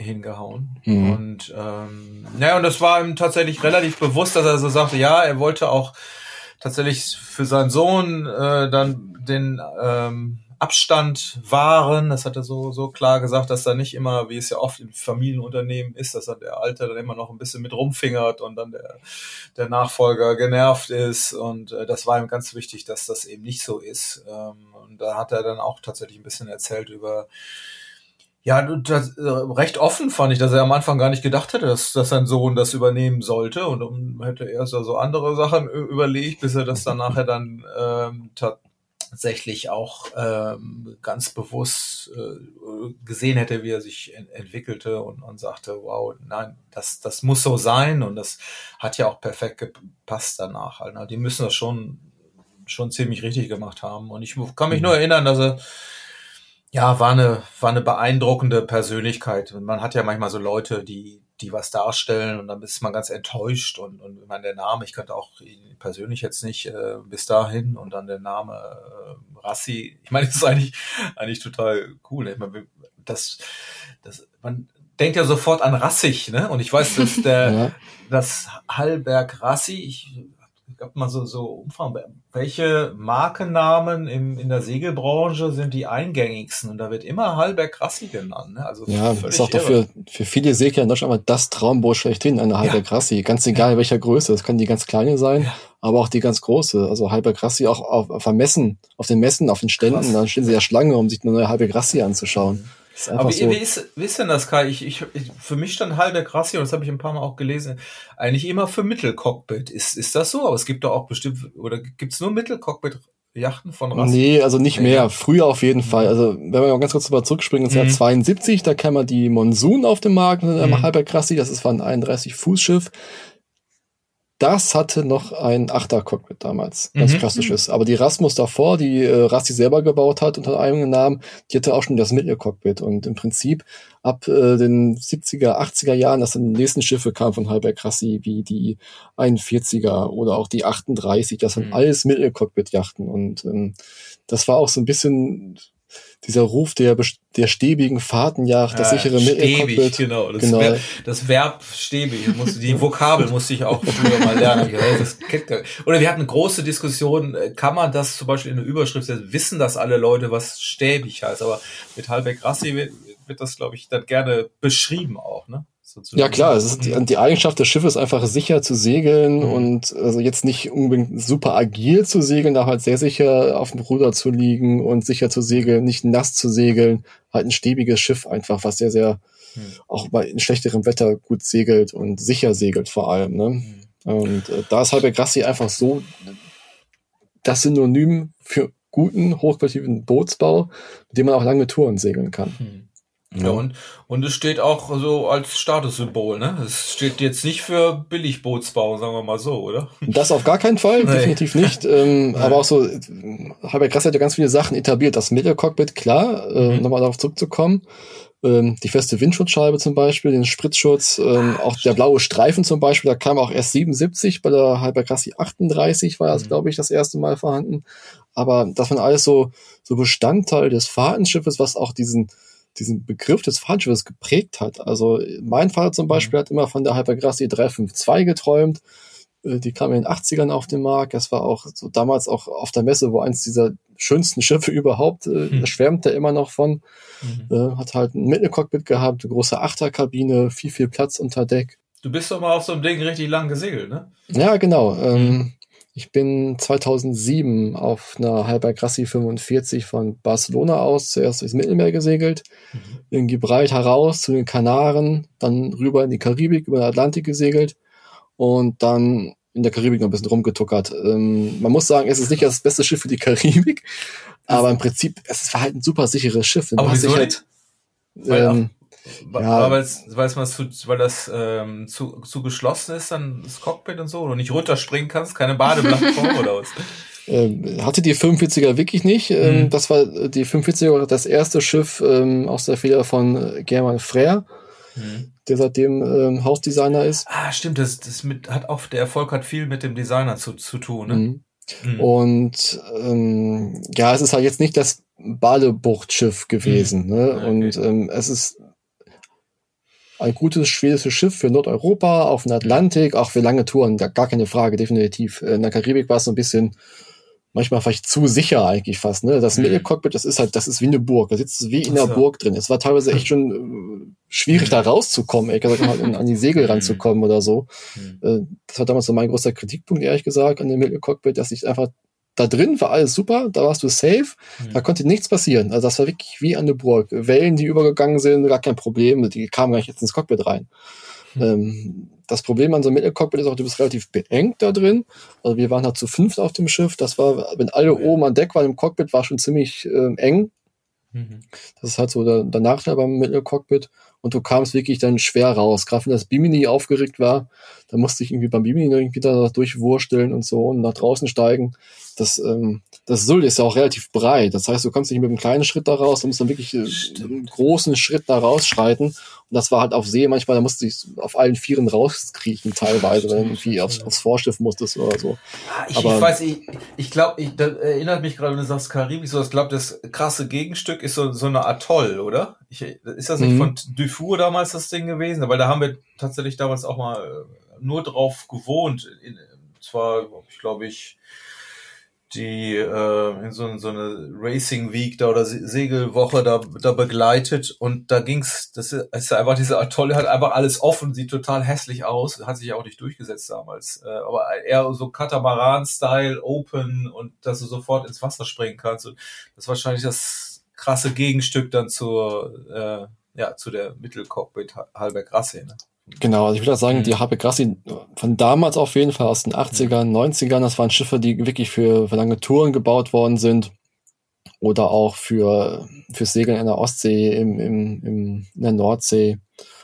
hingehauen. Mhm. Und ähm, ja, und das war ihm tatsächlich relativ bewusst, dass er so sagte, ja, er wollte auch tatsächlich für seinen Sohn äh, dann den ähm, Abstand wahren. Das hat er so, so klar gesagt, dass da nicht immer, wie es ja oft in Familienunternehmen ist, dass dann der Alte dann immer noch ein bisschen mit rumfingert und dann der, der Nachfolger genervt ist. Und äh, das war ihm ganz wichtig, dass das eben nicht so ist. Ähm, und da hat er dann auch tatsächlich ein bisschen erzählt über ja, das, äh, recht offen fand ich, dass er am Anfang gar nicht gedacht hätte, dass, dass sein Sohn das übernehmen sollte und um, hätte erst so andere Sachen überlegt, bis er das dann nachher dann ähm, tatsächlich auch ähm, ganz bewusst äh, gesehen hätte, wie er sich ent entwickelte und, und sagte, wow, nein, das, das muss so sein und das hat ja auch perfekt gepasst danach. Halt, ne? Die müssen das schon, schon ziemlich richtig gemacht haben und ich kann mich mhm. nur erinnern, dass er ja, war eine, war eine beeindruckende Persönlichkeit. Und man hat ja manchmal so Leute, die, die was darstellen und dann ist man ganz enttäuscht und, und ich meine, der Name, ich könnte auch ihn persönlich jetzt nicht äh, bis dahin und dann der Name äh, Rassi, ich meine, das ist eigentlich, eigentlich total cool. Ich meine, das, das, man, denkt ja sofort an Rassig, ne? Und ich weiß, dass der, ja. das Hallberg Rassi, ich gab mal so, so Umfang, welche Markennamen im, in der Segelbranche sind die eingängigsten? Und da wird immer Halberg Rassi genannt. Ne? Also ja, ist auch dafür für viele Segler in Deutschland mal das Traumboot schlechthin, eine Halberg ja. Rassi. Ganz egal ja. welcher Größe. Das kann die ganz kleine sein, ja. aber auch die ganz große. Also Halberg Rassi auch auf, auf, Messen, auf den Messen, auf den Ständen, Krass. dann stehen sie ja Schlange, um sich eine neue Halberg Rassi anzuschauen. Aber so. wie, ist, wie ist denn das, Kai? Ich, ich, für mich stand Halberg Rassi, und das habe ich ein paar Mal auch gelesen, eigentlich immer für Mittelcockpit. Ist, ist das so? Aber es gibt doch auch bestimmt, oder gibt es nur Mittelcockpit Yachten von Rassi? Nee, also nicht mehr. Früher auf jeden Fall. Also, wenn wir mal ganz kurz mal zurückspringen ins mhm. Jahr 72, da kam mal die Monsun auf den Markt einem mhm. Halberg Rassi. Das ist ein 31 Fuß Schiff das hatte noch ein Achtercockpit damals, ganz mhm. klassisches. Aber die Rasmus davor, die äh, Rassi selber gebaut hat unter einem Namen, die hatte auch schon das Mittelcockpit. Und im Prinzip ab äh, den 70er, 80er Jahren, dass dann die nächsten Schiffe kamen von Halberg Rassi, wie die 41er oder auch die 38, das sind mhm. alles Mittelcockpit-Yachten. Und ähm, das war auch so ein bisschen dieser Ruf der, der stäbigen Fahrtenjagd, das sichere Mittelcockpit. Genau, das, genau. Ver das Verb stäbig, musste, die Vokabel musste ich auch früher mal lernen. Oder wir hatten eine große Diskussion, äh, kann man das zum Beispiel in der Überschrift setzen, wissen das alle Leute, was stäbig heißt, aber mit Halbeck Rassi wird, wird das, glaube ich, dann gerne beschrieben auch, ne? Ja klar, es ist die, die, Eigenschaft des Schiffes einfach sicher zu segeln mhm. und also jetzt nicht unbedingt super agil zu segeln, da halt sehr sicher auf dem Ruder zu liegen und sicher zu segeln, nicht nass zu segeln, halt ein stäbiges Schiff einfach, was sehr, sehr mhm. auch bei in schlechterem Wetter gut segelt und sicher segelt vor allem. Ne? Mhm. Und äh, da ist Halbe Grassi einfach so das Synonym für guten, hochqualitativen Bootsbau, mit dem man auch lange Touren segeln kann. Ja, und, und es steht auch so als Statussymbol, ne? Es steht jetzt nicht für Billigbootsbau, sagen wir mal so, oder? Das auf gar keinen Fall, nee. definitiv nicht. Ähm, aber auch so, Halber Krass hat ja ganz viele Sachen etabliert. Das Mittelcockpit, klar, äh, mhm. nochmal darauf zurückzukommen. Ähm, die feste Windschutzscheibe zum Beispiel, den Spritzschutz, ähm, ah, auch der blaue Streifen zum Beispiel, da kam auch erst 77, bei der Halber Krassi 38 war das, mhm. glaube ich, das erste Mal vorhanden. Aber das waren alles so, so Bestandteil des Fahrtenschiffes, was auch diesen, diesen Begriff des Fahrtschiffes geprägt hat. Also mein Vater zum Beispiel mhm. hat immer von der Hypergrassi 352 geträumt. Äh, die kam in den 80ern auf den Markt. Das war auch so damals auch auf der Messe, wo eins dieser schönsten Schiffe überhaupt, mhm. schwärmt er immer noch von. Mhm. Äh, hat halt ein Mittelcockpit gehabt, eine große Achterkabine, viel, viel Platz unter Deck. Du bist doch mal auf so einem Ding richtig lang gesegelt, ne? Ja, genau. Ähm, mhm. Ich bin 2007 auf einer Halbergrassi 45 von Barcelona aus zuerst durchs Mittelmeer gesegelt, mhm. in Gibraltar raus zu den Kanaren, dann rüber in die Karibik, über den Atlantik gesegelt und dann in der Karibik noch ein bisschen rumgetuckert. Ähm, man muss sagen, es ist nicht das beste Schiff für die Karibik, aber im Prinzip, es war halt ein super sicheres Schiff. Aber wieso halt, ähm, ja. Weil, weil, zu, weil das ähm, zu, zu geschlossen ist, dann das Cockpit und so, und nicht runterspringen kannst, keine Badeplattform oder was? Ähm, hatte die 45er wirklich nicht. Ähm, mhm. Das war die 45er das erste Schiff ähm, aus der Feder von äh, German Frère, mhm. der seitdem ähm, Hausdesigner ist. Ah, stimmt, das, das mit, hat auch, der Erfolg hat viel mit dem Designer zu, zu tun, ne? Mhm. Mhm. Und ähm, ja, es ist halt jetzt nicht das Badebuchtschiff gewesen. Mhm. Ne? Okay. Und ähm, es ist ein gutes schwedisches Schiff für Nordeuropa, auf den Atlantik, auch für lange Touren, gar keine Frage, definitiv. In der Karibik war es so ein bisschen, manchmal vielleicht zu sicher eigentlich fast, ne? Das mhm. Mittelcockpit, das ist halt, das ist wie eine Burg, da sitzt es wie in einer Burg drin. Es war teilweise echt schon äh, schwierig, da rauszukommen, ehrlich gesagt, halt an die Segel mhm. ranzukommen oder so. Mhm. Äh, das war damals so mein großer Kritikpunkt, ehrlich gesagt, an dem Mittelcockpit, dass ich einfach da drin war alles super, da warst du safe, mhm. da konnte nichts passieren. Also das war wirklich wie an der Burg. Wellen, die übergegangen sind, gar kein Problem, die kamen gar nicht jetzt ins Cockpit rein. Mhm. Ähm, das Problem an so einem Mittelcockpit ist auch, du bist relativ beengt da drin. Also wir waren halt zu fünft auf dem Schiff. Das war, wenn alle ja. oben an Deck waren im Cockpit, war schon ziemlich ähm, eng. Mhm. Das ist halt so der, der Nachteil beim Mittelcockpit und du kamst wirklich dann schwer raus. Gerade wenn das Bimini aufgeregt war, da musste ich irgendwie beim Bimini irgendwie da durchwursteln und so und nach draußen steigen. Das, ähm, das Sylt ist ja auch relativ breit. Das heißt, du kommst nicht mit einem kleinen Schritt da raus, du musst dann wirklich äh, einen großen Schritt da rausschreiten. Und das war halt auf See manchmal, da musste ich auf allen Vieren rauskriechen teilweise, wenn du irgendwie aufs, aufs Vorschiff musstest oder so. Ah, ich, Aber, ich weiß, ich, ich glaube, ich, da erinnert mich gerade, wenn du sagst Karibik, so, ich glaube, das krasse Gegenstück ist so, so eine Atoll, oder? Ich, ist das nicht mhm. von Dufour damals das Ding gewesen? Weil da haben wir tatsächlich damals auch mal äh, nur drauf gewohnt. In, zwar, ich glaube ich, die äh, in so, so eine Racing Week da oder Segelwoche da, da begleitet und da ging's, das ist einfach diese Atolle hat einfach alles offen, sieht total hässlich aus, hat sich auch nicht durchgesetzt damals, äh, aber eher so Katamaran-Style, Open und dass du sofort ins Wasser springen kannst und das ist wahrscheinlich das krasse Gegenstück dann zur äh, ja zu der Mittelcockpit Halberg Rasse. Ne? Genau, also ich würde sagen, mhm. die HP Grassi von damals auf jeden Fall aus den 80ern, 90ern, das waren Schiffe, die wirklich für, für lange Touren gebaut worden sind oder auch für fürs Segeln in der Ostsee, im, im, im, in der Nordsee,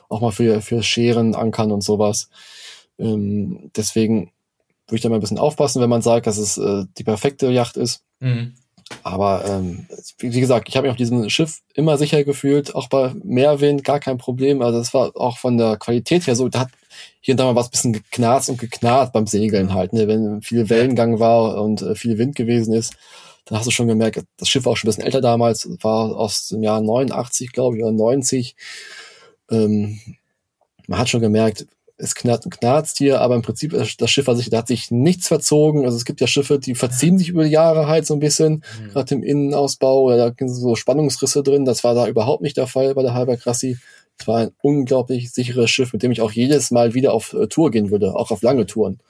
auch mal für, für Scheren, Ankern und sowas. Ähm, deswegen würde ich da mal ein bisschen aufpassen, wenn man sagt, dass es äh, die perfekte Yacht ist. Mhm. Aber ähm, wie gesagt, ich habe mich auf diesem Schiff immer sicher gefühlt, auch bei Meerwind gar kein Problem. Also das war auch von der Qualität her so, da hat hier und da mal was bisschen geknarzt und geknarrt beim Segeln halt. Ne? Wenn viel Wellengang war und äh, viel Wind gewesen ist, dann hast du schon gemerkt, das Schiff war auch schon ein bisschen älter damals, war aus dem Jahr 89, glaube ich, oder 90. Ähm, man hat schon gemerkt, es knarzt und knarzt hier, aber im Prinzip das Schiff hat sich, da hat sich nichts verzogen. Also es gibt ja Schiffe, die verziehen sich über die Jahre halt so ein bisschen, mhm. gerade im Innenausbau, oder da sind so Spannungsrisse drin. Das war da überhaupt nicht der Fall bei der Halber Krassi. Es war ein unglaublich sicheres Schiff, mit dem ich auch jedes Mal wieder auf äh, Tour gehen würde, auch auf lange Touren.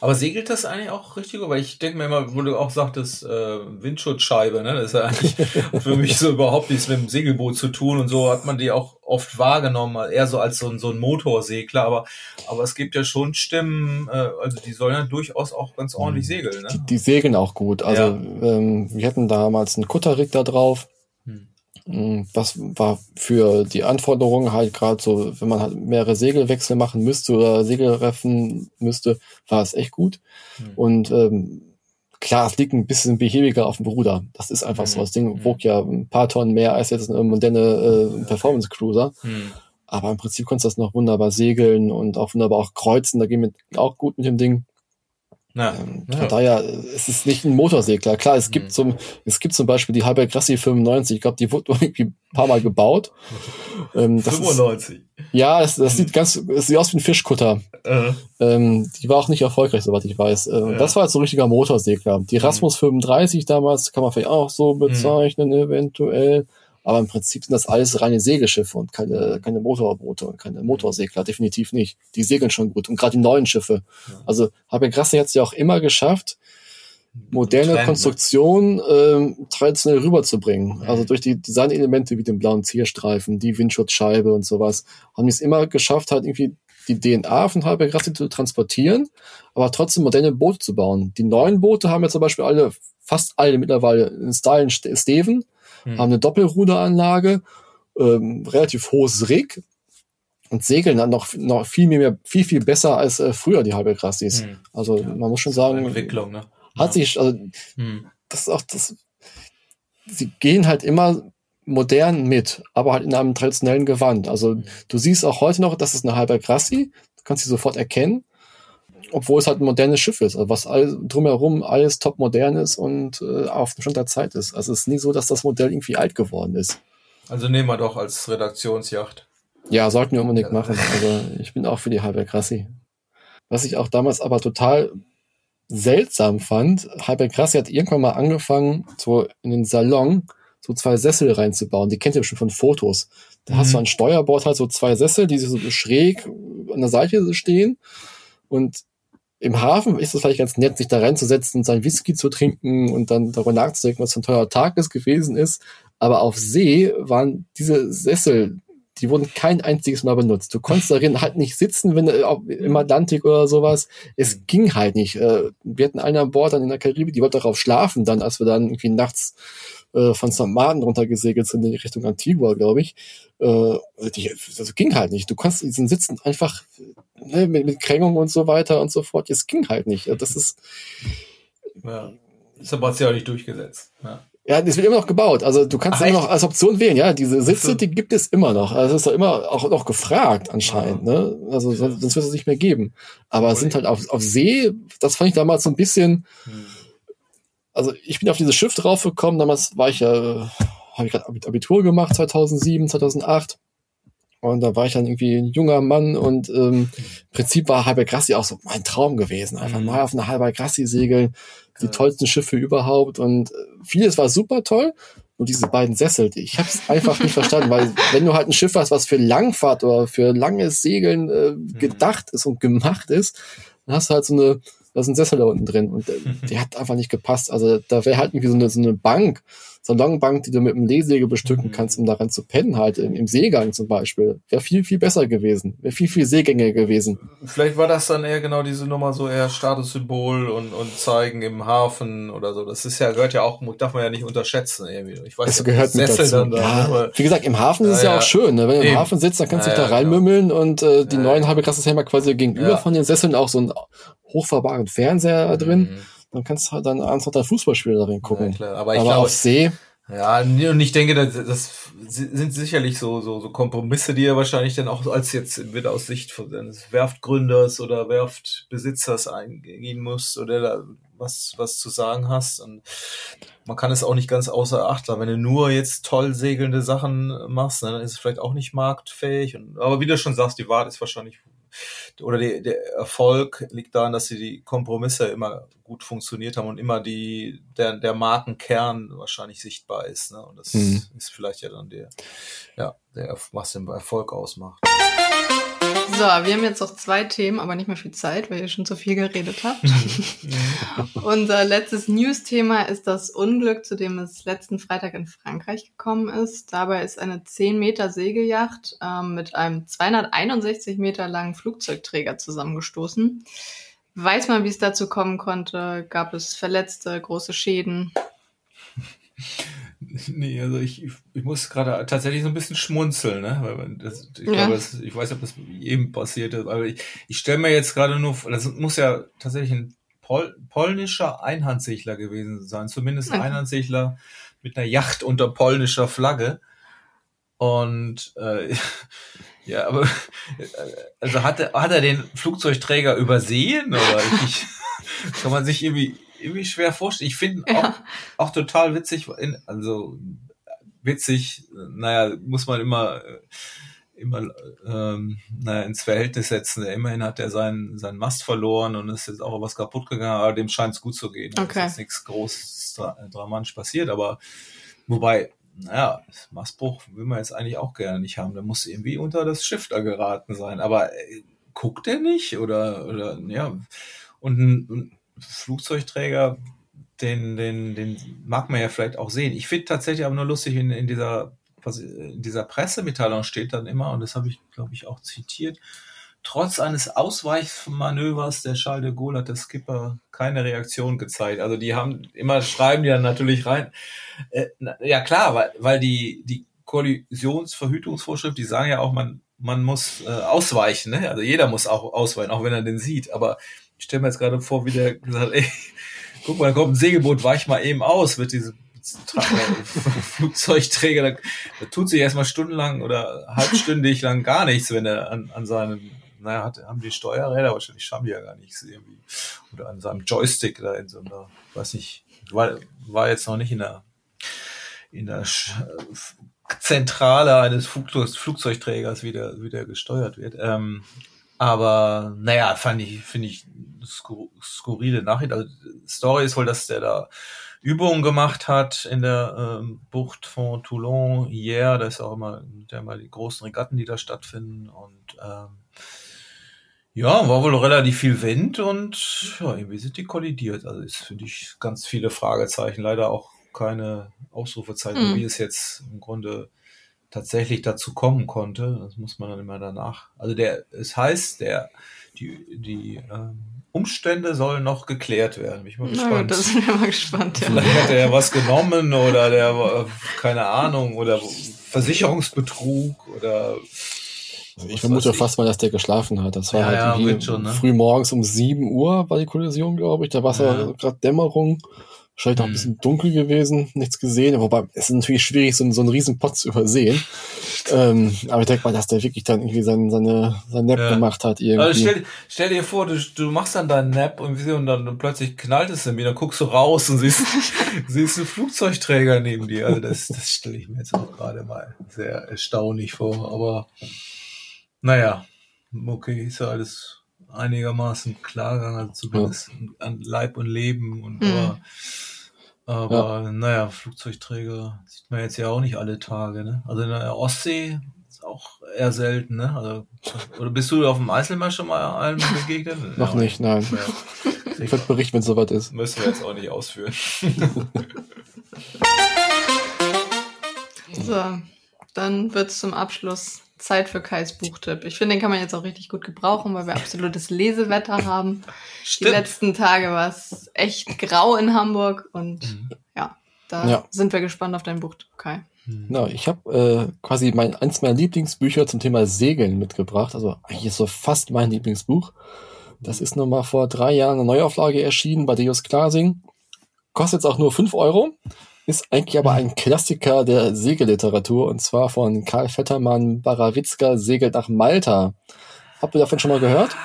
Aber segelt das eigentlich auch richtig? Weil ich denke mir immer, wo du auch sagtest, äh, Windschutzscheibe, ne? Das ist ja eigentlich für mich so überhaupt nichts mit dem Segelboot zu tun und so hat man die auch oft wahrgenommen, eher so als so ein, so ein Motorsegler, aber, aber es gibt ja schon Stimmen, äh, also die sollen ja durchaus auch ganz ordentlich mhm. segeln, ne? Die, die segeln auch gut. Also ja. ähm, wir hatten damals einen Kutterrig da drauf das war für die Anforderungen halt gerade so, wenn man halt mehrere Segelwechsel machen müsste oder Segelreffen müsste, war es echt gut. Mhm. Und ähm, klar, es liegt ein bisschen behäbiger auf dem Ruder. Das ist einfach mhm. so. Das Ding mhm. wog ja ein paar Tonnen mehr als jetzt ein moderne äh, Performance Cruiser. Mhm. Aber im Prinzip kannst du das noch wunderbar segeln und auch wunderbar auch kreuzen. Da gehen wir auch gut mit dem Ding. Ja, ähm, ja. Von daher, es ist nicht ein Motorsegler. Klar, es gibt mhm. zum, es gibt zum Beispiel die Halber Grassi 95. Ich glaube, die wurde irgendwie ein paar Mal gebaut. Ähm, 95. Ist, ja, das, das sieht ganz, es sieht aus wie ein Fischkutter. Uh. Ähm, die war auch nicht erfolgreich, soweit ich weiß. Äh, ja. Das war jetzt so ein richtiger Motorsegler. Die Rasmus mhm. 35 damals kann man vielleicht auch so mhm. bezeichnen, mhm. eventuell. Aber im Prinzip sind das alles reine Segelschiffe und keine, keine Motorboote und keine Motorsegler, definitiv nicht. Die segeln schon gut. Und gerade die neuen Schiffe. Ja. Also Habe Grassi hat es ja auch immer geschafft, moderne Trend, Konstruktion ähm, traditionell rüberzubringen. Mhm. Also durch die Designelemente wie den blauen Zierstreifen, die Windschutzscheibe und sowas, haben die es immer geschafft, halt irgendwie die DNA von Grassi zu transportieren, aber trotzdem moderne Boote zu bauen. Die neuen Boote haben ja zum Beispiel alle, fast alle mittlerweile in Style Steven, hm. haben eine Doppelruderanlage, ähm, relativ hohes Rig und segeln dann noch, noch viel mehr, viel, viel besser als äh, früher die halbe Grassis. Hm. Also ja. man muss schon sagen, Entwicklung, ne? hat ja. sich, also, hm. das ist auch das, sie gehen halt immer modern mit, aber halt in einem traditionellen Gewand. Also hm. du siehst auch heute noch, das ist eine halbe Grassi, du kannst sie sofort erkennen obwohl es halt ein modernes Schiff ist, also was all, drumherum alles top modern ist und äh, auf dem Stand der Zeit ist. Also es ist nie so, dass das Modell irgendwie alt geworden ist. Also nehmen wir doch als Redaktionsjacht. Ja, sollten wir unbedingt machen. Also ich bin auch für die Halber Grassi. Was ich auch damals aber total seltsam fand, Halber Grassi hat irgendwann mal angefangen, so in den Salon so zwei Sessel reinzubauen. Die kennt ihr schon von Fotos. Da mhm. hast du an Steuerbord halt so zwei Sessel, die so schräg an der Seite stehen. Und im Hafen ist es vielleicht ganz nett, sich da reinzusetzen, seinen Whisky zu trinken und dann darüber nachzudenken, was für ein teurer Tag es gewesen ist. Aber auf See waren diese Sessel, die wurden kein einziges Mal benutzt. Du konntest darin halt nicht sitzen, wenn im Atlantik oder sowas. Es ging halt nicht. Äh, wir hatten einen an Bord dann in der Karibik, die wollte darauf schlafen dann, als wir dann irgendwie nachts äh, von St. Martin runtergesegelt sind in Richtung Antigua, glaube ich. Äh, die, das ging halt nicht. Du kannst diesen Sitzen einfach ne, mit, mit Krängung und so weiter und so fort. Es ging halt nicht. Das ist. Ja. Das hat sich ja auch nicht durchgesetzt. Ja. Ja, das wird immer noch gebaut. Also du kannst Ach, immer noch als Option wählen, ja. Diese Sitze, die gibt es immer noch. Also das ist doch immer auch noch gefragt anscheinend, ja. ne? Also sonst, sonst wird es nicht mehr geben. Aber es sind halt auf, auf See, das fand ich damals so ein bisschen, hm also ich bin auf dieses Schiff draufgekommen, damals war ich ja habe ich gerade Abitur gemacht, 2007, 2008. Und da war ich dann irgendwie ein junger Mann und ähm, im Prinzip war Halber Grassi auch so mein Traum gewesen. Einfach mhm. mal auf einer Halber Grassi segeln, die ja. tollsten Schiffe überhaupt und äh, vieles war super toll. Und diese beiden Sessel, ich habe es einfach nicht verstanden, weil wenn du halt ein Schiff hast, was für Langfahrt oder für langes Segeln äh, mhm. gedacht ist und gemacht ist, dann hast du halt so eine, da ist ein Sessel da unten drin und äh, die hat einfach nicht gepasst. Also da wäre halt irgendwie so eine, so eine Bank Salonbank, die du mit einem Lehsäge bestücken mhm. kannst, um daran zu pennen, halt im, im Seegang zum Beispiel. Wäre viel, viel besser gewesen. Wäre viel, viel Seegänge gewesen. Vielleicht war das dann eher genau diese Nummer so eher Statussymbol und, und zeigen im Hafen oder so. Das ist ja, gehört ja auch, darf man ja nicht unterschätzen irgendwie. Ich weiß, es gehört mit dazu. Dann da, ja, ne? wie gesagt, im Hafen ist es ja, ja, auch schön, ne? Wenn du im Hafen sitzt, dann kannst du dich da reinmümmeln genau. und äh, die neuen halbe Klasse haben ja quasi gegenüber von den Sesseln auch so einen hochfahrbaren Fernseher mhm. Dann kannst du halt dann abends noch dein Fußballspiel darin gucken. Ja, klar. Aber, ich aber glaub, auf See. Ja, und ich denke, das, das sind sicherlich so, so, so Kompromisse, die er wahrscheinlich dann auch als jetzt wieder aus Sicht von eines Werftgründers oder Werftbesitzers eingehen muss oder da was, was zu sagen hast. Und man kann es auch nicht ganz außer Acht lassen. Wenn du nur jetzt toll segelnde Sachen machst, ne, dann ist es vielleicht auch nicht marktfähig. Und, aber wie du schon sagst, die Wahrheit ist wahrscheinlich oder die, der Erfolg liegt daran, dass sie die Kompromisse immer gut funktioniert haben und immer die der, der Markenkern wahrscheinlich sichtbar ist. Ne? Und das mhm. ist vielleicht ja dann der, ja, der was den Erfolg ausmacht. So, wir haben jetzt noch zwei Themen, aber nicht mehr viel Zeit, weil ihr schon zu viel geredet habt. Unser letztes News-Thema ist das Unglück, zu dem es letzten Freitag in Frankreich gekommen ist. Dabei ist eine 10 Meter Segelyacht ähm, mit einem 261 Meter langen Flugzeugträger zusammengestoßen. Weiß man, wie es dazu kommen konnte? Gab es Verletzte, große Schäden? Nee, also ich, ich muss gerade tatsächlich so ein bisschen schmunzeln, ne? Weil das, ich ja. glaube, das, ich weiß nicht, ob das eben passiert ist, aber ich, ich stelle mir jetzt gerade nur, das muss ja tatsächlich ein Pol polnischer Einhandsegler gewesen sein, zumindest ein Einhandsegler mit einer Yacht unter polnischer Flagge. Und äh, ja, aber also hat er, hat er den Flugzeugträger übersehen oder ich, kann man sich irgendwie irgendwie schwer vorstellen. Ich finde ja. auch, auch total witzig, also witzig, naja, muss man immer, immer ähm, naja, ins Verhältnis setzen. Immerhin hat er seinen, seinen Mast verloren und ist jetzt auch was kaputt gegangen, aber dem scheint es gut zu gehen. Okay. Es ist nichts groß dramatisch passiert, aber wobei, naja, Mastbruch will man jetzt eigentlich auch gerne nicht haben. Der muss irgendwie unter das Schiff da geraten sein. Aber äh, guckt er nicht? Oder, oder ja. Und, und Flugzeugträger, den, den, den mag man ja vielleicht auch sehen. Ich finde tatsächlich aber nur lustig, in, in dieser, in dieser Pressemitteilung steht dann immer, und das habe ich, glaube ich, auch zitiert, trotz eines Ausweichmanövers der Charles de Gaulle hat der Skipper keine Reaktion gezeigt. Also die haben immer, schreiben die dann natürlich rein. Äh, ja klar, weil, weil die, die Kollisionsverhütungsvorschrift, die sagen ja auch, man, man muss äh, ausweichen, ne? Also jeder muss auch ausweichen, auch wenn er den sieht. Aber ich stelle mir jetzt gerade vor, wie der gesagt ey, guck mal, da kommt ein Segelboot, weich mal eben aus mit diesem Flugzeugträger. Da, da, tut sich erstmal stundenlang oder halbstündig lang gar nichts, wenn er an, an seinem, naja, hat, haben die Steuerräder, wahrscheinlich haben die ja gar nichts irgendwie. Oder an seinem Joystick da in so einer, weiß nicht, war, war jetzt noch nicht in der, in der Zentrale eines Flugzeug, Flugzeugträgers wieder, wieder gesteuert wird. Ähm, aber naja, fand ich, finde ich skur skurrile Nachricht. Also, Story ist wohl, dass der da Übungen gemacht hat in der ähm, Bucht von Toulon hier. Da ist auch immer, der immer die großen Regatten, die da stattfinden. Und ähm, ja, war wohl relativ viel Wind und ja, irgendwie sind die kollidiert. Also ist für dich ganz viele Fragezeichen. Leider auch keine Ausrufezeichen, mhm. wie es jetzt im Grunde tatsächlich dazu kommen konnte. Das muss man dann immer danach. Also der, es heißt, der, die, die ähm, Umstände sollen noch geklärt werden. Bin ich mal gespannt. Na gut, da sind wir mal gespannt. Ja. Vielleicht hat er ja was genommen oder der, keine Ahnung, oder Versicherungsbetrug oder also ich vermute fast mal, dass der geschlafen hat. Das war ja, halt ja, schon, ne? früh morgens um 7 Uhr war die Kollision, glaube ich. Da war es ja. gerade Dämmerung. Wahrscheinlich noch ein hm. bisschen dunkel gewesen, nichts gesehen. Wobei es ist natürlich schwierig, so, so einen riesen Pot zu übersehen. Ähm, aber ich denke mal, dass der wirklich dann irgendwie sein, seine, sein Nap ja. gemacht hat. Irgendwie. Also stell, stell dir vor, du, du machst dann deinen Nap und, und dann plötzlich knallt es in mir, dann guckst du raus und siehst, siehst du Flugzeugträger neben dir. Also das, das stelle ich mir jetzt auch gerade mal sehr erstaunlich vor. Aber naja, okay, ist ja alles einigermaßen klar gegangen, also zumindest ja. an Leib und Leben und mhm. aber aber ja. naja, Flugzeugträger sieht man jetzt ja auch nicht alle Tage, ne? Also in der Ostsee ist auch eher selten, ne? Also, oder bist du auf dem Eiselmeer schon mal allen begegnet? Noch ja, nicht, nein. Ja. Ich werde berichten, wenn es soweit ist. Müssen wir jetzt auch nicht ausführen. so, dann wird es zum Abschluss Zeit für Kais Buchtipp. Ich finde, den kann man jetzt auch richtig gut gebrauchen, weil wir absolutes Lesewetter haben. Stimmt. Die letzten Tage war es echt grau in Hamburg und mhm. ja, da ja. sind wir gespannt auf dein Buch, Kai. Mhm. Na, ich habe äh, quasi mein eins meiner Lieblingsbücher zum Thema Segeln mitgebracht. Also eigentlich ist so fast mein Lieblingsbuch. Das ist nochmal vor drei Jahren eine Neuauflage erschienen bei Deus Klasing. Kostet jetzt auch nur fünf Euro. Ist eigentlich aber ein Klassiker der Segelliteratur und zwar von Karl Vettermann Barawitzka Segelt nach Malta. Habt ihr davon schon mal gehört?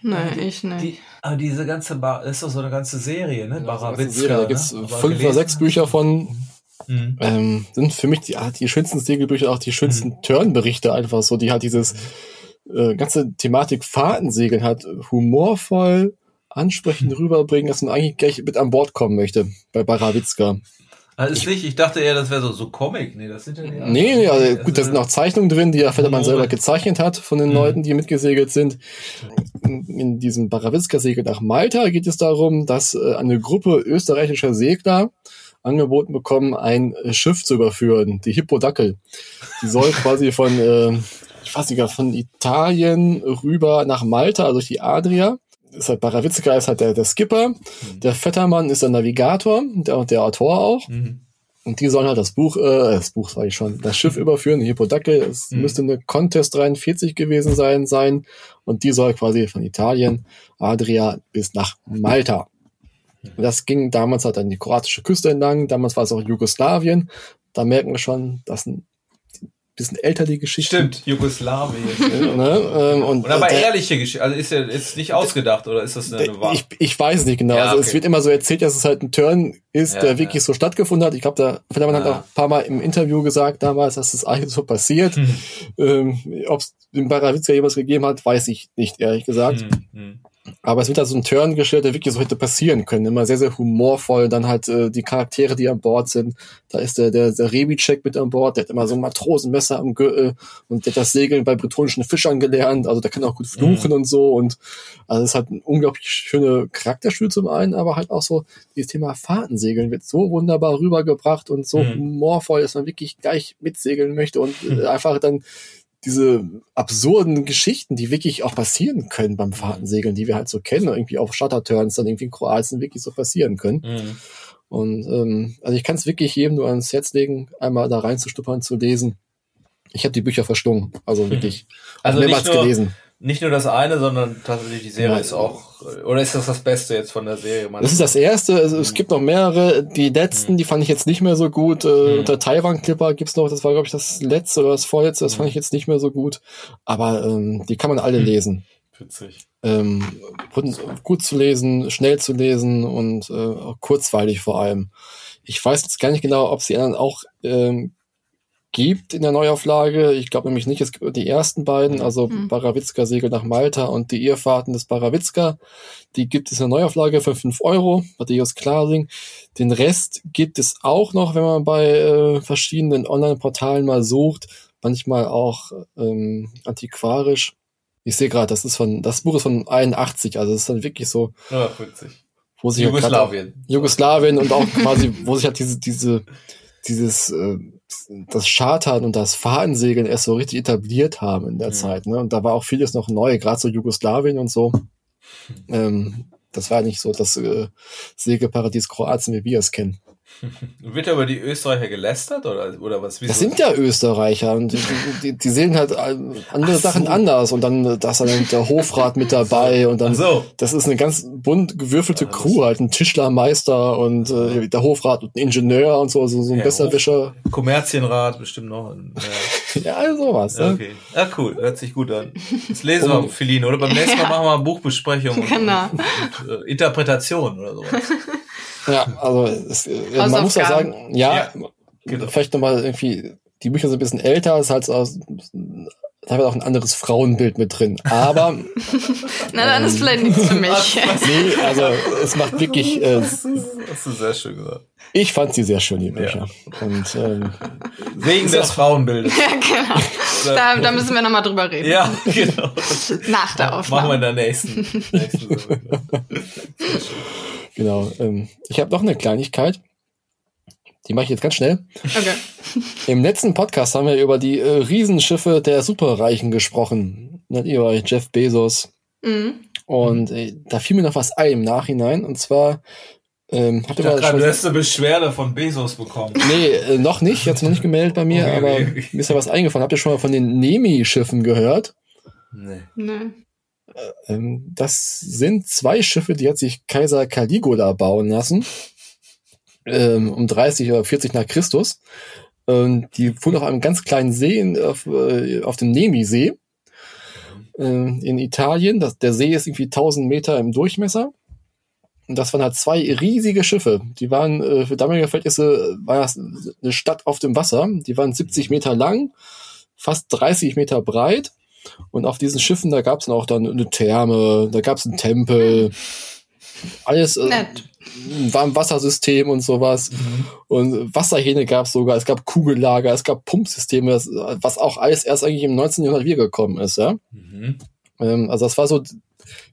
Nein, ich nicht. Die, aber diese ganze Bar ist doch so eine ganze Serie, ne? Ja, Barawitzka. Da gibt's ne? fünf oder sechs Bücher von. Mhm. Ähm, sind für mich die, die schönsten Segelbücher, auch die schönsten mhm. Turnberichte einfach so, die halt dieses äh, ganze Thematik Fahrtensegeln hat, humorvoll, ansprechend rüberbringen, dass man eigentlich gleich mit an Bord kommen möchte bei Barawitzka. Also ist nicht, ich dachte eher, das wäre so, so Comic. Nee, das sind ja nicht. Nee, nee, also, gut, da sind auch Zeichnungen drin, die ja Fettermann selber gezeichnet hat von den mhm. Leuten, die mitgesegelt sind. In diesem Barawitzka-Segel nach Malta geht es darum, dass äh, eine Gruppe österreichischer Segler angeboten bekommen, ein äh, Schiff zu überführen, die Hippodackel. Die soll quasi von, äh, ich weiß nicht, von Italien rüber nach Malta, also durch die Adria ist halt Barawitzka ist halt der, der Skipper, mhm. der Vettermann ist der Navigator, der, der Autor auch. Mhm. Und die sollen halt das Buch, äh, das Buch sage ich schon, das Schiff überführen, die Hippodacke, es mhm. müsste eine Contest 43 gewesen sein, sein. Und die soll quasi von Italien, Adria bis nach Malta. Und das ging damals halt an die kroatische Küste entlang, damals war es auch Jugoslawien. Da merken wir schon, dass ein bisschen älter die Geschichte. Stimmt, Jugoslawien. ne? ähm, und, und aber der, ehrliche Geschichte, also ist ja ist nicht ausgedacht oder ist das eine, eine Ich, ich weiß nicht genau. Ja, also okay. es wird immer so erzählt, dass es halt ein Turn ist, ja, der wirklich ja. so stattgefunden hat. Ich glaube, da Federmann hat auch ein paar Mal im Interview gesagt damals, dass das eigentlich so passiert. Hm. Ähm, Ob es den Barawitzka jemals gegeben hat, weiß ich nicht, ehrlich gesagt. Hm. Hm. Aber es wird da so ein Turn gestellt, der wirklich so hätte passieren können. Immer sehr, sehr humorvoll. Dann halt äh, die Charaktere, die an Bord sind. Da ist der, der, der Rebi-Check mit an Bord. Der hat immer so ein Matrosenmesser am Gürtel und der hat das Segeln bei bretonischen Fischern gelernt. Also der kann auch gut fluchen mhm. und so. Und also es ist halt ein unglaublich schöne Charakterspiel zum einen, aber halt auch so dieses Thema Fahrtensegeln wird so wunderbar rübergebracht und so mhm. humorvoll, dass man wirklich gleich mitsegeln möchte und äh, einfach dann diese absurden Geschichten, die wirklich auch passieren können beim Fahrtensegeln, die wir halt so kennen, irgendwie auf Shutterturns dann irgendwie in Kroatien wirklich so passieren können. Mhm. Und ähm, also ich kann es wirklich jedem nur ans Herz legen, einmal da reinzustuppern, zu lesen. Ich habe die Bücher verschlungen, also wirklich also mehrmals gelesen nicht nur das eine, sondern tatsächlich die Serie ja. ist auch, oder ist das das Beste jetzt von der Serie? Das ist das erste, also es gibt noch mehrere, die letzten, mhm. die fand ich jetzt nicht mehr so gut, mhm. unter Taiwan Clipper gibt's noch, das war glaube ich das letzte oder das vorletzte, das mhm. fand ich jetzt nicht mehr so gut, aber ähm, die kann man alle mhm. lesen. Witzig. Ähm, gut zu lesen, schnell zu lesen und äh, kurzweilig vor allem. Ich weiß jetzt gar nicht genau, ob sie anderen auch ähm, gibt in der Neuauflage. Ich glaube nämlich nicht, es gibt die ersten beiden, also mhm. Barawitzka Segel nach Malta und die Irrfahrten des Barawitzka. Die gibt es in der Neuauflage für fünf Euro, Matthäus Klasing. Den Rest gibt es auch noch, wenn man bei äh, verschiedenen Online-Portalen mal sucht. Manchmal auch ähm, antiquarisch. Ich sehe gerade, das ist von, das Buch ist von 81, also das ist dann wirklich so. Ja, witzig. Wo sich Jugoslawien. Halt Jugoslawien und auch quasi, wo sich halt diese, diese, dieses, äh, das Chartern und das Fahnensegeln erst so richtig etabliert haben in der mhm. Zeit. Ne? Und da war auch vieles noch neu, gerade so Jugoslawien und so. Ähm, das war nicht so das äh, Segelparadies Kroatien, wie wir es kennen. Wird über die Österreicher gelästert oder, oder was? Wieso? Das sind ja Österreicher und die, die, die sehen halt andere so. Sachen anders und dann da ist dann der Hofrat mit dabei und dann so. das ist eine ganz bunt gewürfelte Crew halt ein Tischlermeister und äh, der Hofrat und ein Ingenieur und so also so ein ja, Besserwischer. Kommerzienrat bestimmt noch. Ja, ja sowas. Ja, okay. Ja, cool, hört sich gut an. Das lesen wir, Feline, oder beim nächsten Mal machen wir eine Buchbesprechung genau. und, und, und äh, Interpretation oder sowas. Ja, also es, äh, man muss ja sagen, ja, ja genau. vielleicht nochmal irgendwie, die Bücher sind ein bisschen älter, ist halt aus, da haben auch ein anderes Frauenbild mit drin. Aber. Na, dann ähm, ist vielleicht nichts für mich. nee, also es macht wirklich. Äh, das hast du sehr schön gesagt. Ich fand sie sehr schön, die Bücher. Ja. Und, ähm, Wegen des Frauenbildes. Ja, genau. Da, da müssen wir nochmal drüber reden. Ja, genau. Nach der Aufnahme. Machen wir in der nächsten. nächsten Genau. Ähm, ich habe noch eine Kleinigkeit. Die mache ich jetzt ganz schnell. Okay. Im letzten Podcast haben wir über die äh, Riesenschiffe der Superreichen gesprochen. Nicht über Jeff Bezos. Mhm. Und äh, da fiel mir noch was ein im Nachhinein. Und zwar ähm, hatte man schon. Du hast eine Beschwerde von Bezos bekommen. Nee, äh, noch nicht. Jetzt noch nicht gemeldet bei mir, okay, aber okay. mir ist ja was eingefallen. Habt ihr schon mal von den Nemi-Schiffen gehört? Nee. Nee. Ähm, das sind zwei Schiffe, die hat sich Kaiser Caligula bauen lassen. Ähm, um 30 oder 40 nach Christus. Ähm, die fuhren auf einem ganz kleinen See auf, äh, auf dem Nemi-See in Italien. Das, der See ist irgendwie 1000 Meter im Durchmesser. Und das waren halt zwei riesige Schiffe. Die waren, äh, für damalige Verhältnisse, war das eine Stadt auf dem Wasser. Die waren 70 Meter lang, fast 30 Meter breit und auf diesen Schiffen, da gab es auch dann eine Therme, da gab es einen Tempel, alles äh, war ein Wassersystem und sowas. Mhm. Und Wasserhähne gab es sogar, es gab Kugellager, es gab Pumpsysteme, was auch alles erst eigentlich im 19. Jahrhundert wiedergekommen ist, ja. Mhm. Ähm, also das war so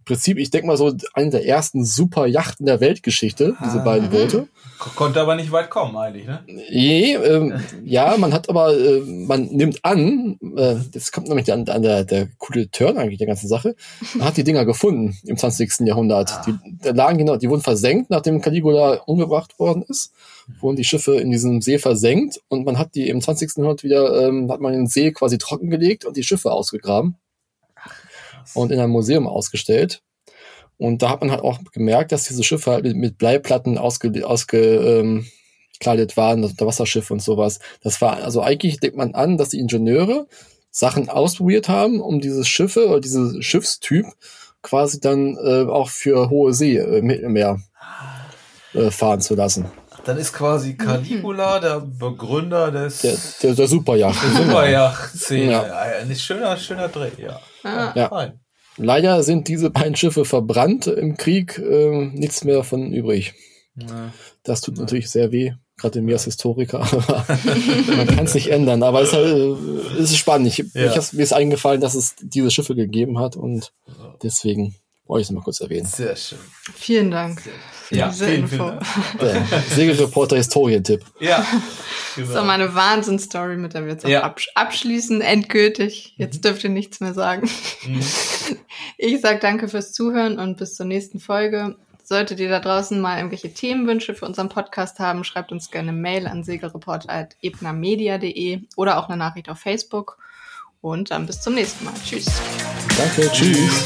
Prinzip, ich denke mal so, eine der ersten super Yachten der Weltgeschichte, diese ah. beiden Boote. Konnte aber nicht weit kommen eigentlich, ne? Nee, ähm, ja, man hat aber, äh, man nimmt an, äh, das kommt nämlich an, an der, der coole Turn eigentlich der ganzen Sache, man hat die Dinger gefunden im 20. Jahrhundert. Ah. Die, da lagen genau, die wurden versenkt, nachdem Caligula umgebracht worden ist, wurden die Schiffe in diesem See versenkt und man hat die im 20. Jahrhundert wieder, ähm, hat man den See quasi trockengelegt und die Schiffe ausgegraben und in einem Museum ausgestellt. Und da hat man halt auch gemerkt, dass diese Schiffe halt mit, Bleiplatten ausge, ausgekleidet waren, also der Wasserschiff und sowas. Das war, also eigentlich denkt man an, dass die Ingenieure Sachen ausprobiert haben, um diese Schiffe oder diese Schiffstyp quasi dann äh, auch für hohe See, äh, Mittelmeer äh, fahren zu lassen. Dann ist quasi Caligula der Begründer des der, der, der Superjacht. Superjacht-Szene. Ja. Ein schöner, schöner Dreh, ja. Ah. ja. Leider sind diese beiden Schiffe verbrannt im Krieg, äh, nichts mehr von übrig. Ja. Das tut ja. natürlich sehr weh, gerade mir als Historiker. man kann es nicht ändern. Aber es ist, halt, äh, es ist spannend. Ich, ja. ich mir ist eingefallen, dass es diese Schiffe gegeben hat und deswegen wollte ich es mal kurz erwähnen. Sehr schön. Vielen Dank. Für ja, diese vielen, Info. Vielen Segelreporter Historientipp. Ja. Genau. Das ist meine Wahnsinnsstory, mit der wir jetzt ja. absch abschließen, endgültig. Jetzt mhm. dürft ihr nichts mehr sagen. Mhm. Ich sag danke fürs Zuhören und bis zur nächsten Folge. Solltet ihr da draußen mal irgendwelche Themenwünsche für unseren Podcast haben, schreibt uns gerne Mail an segelreporter.ebnermedia.de oder auch eine Nachricht auf Facebook. Und dann bis zum nächsten Mal. Tschüss. Danke, tschüss.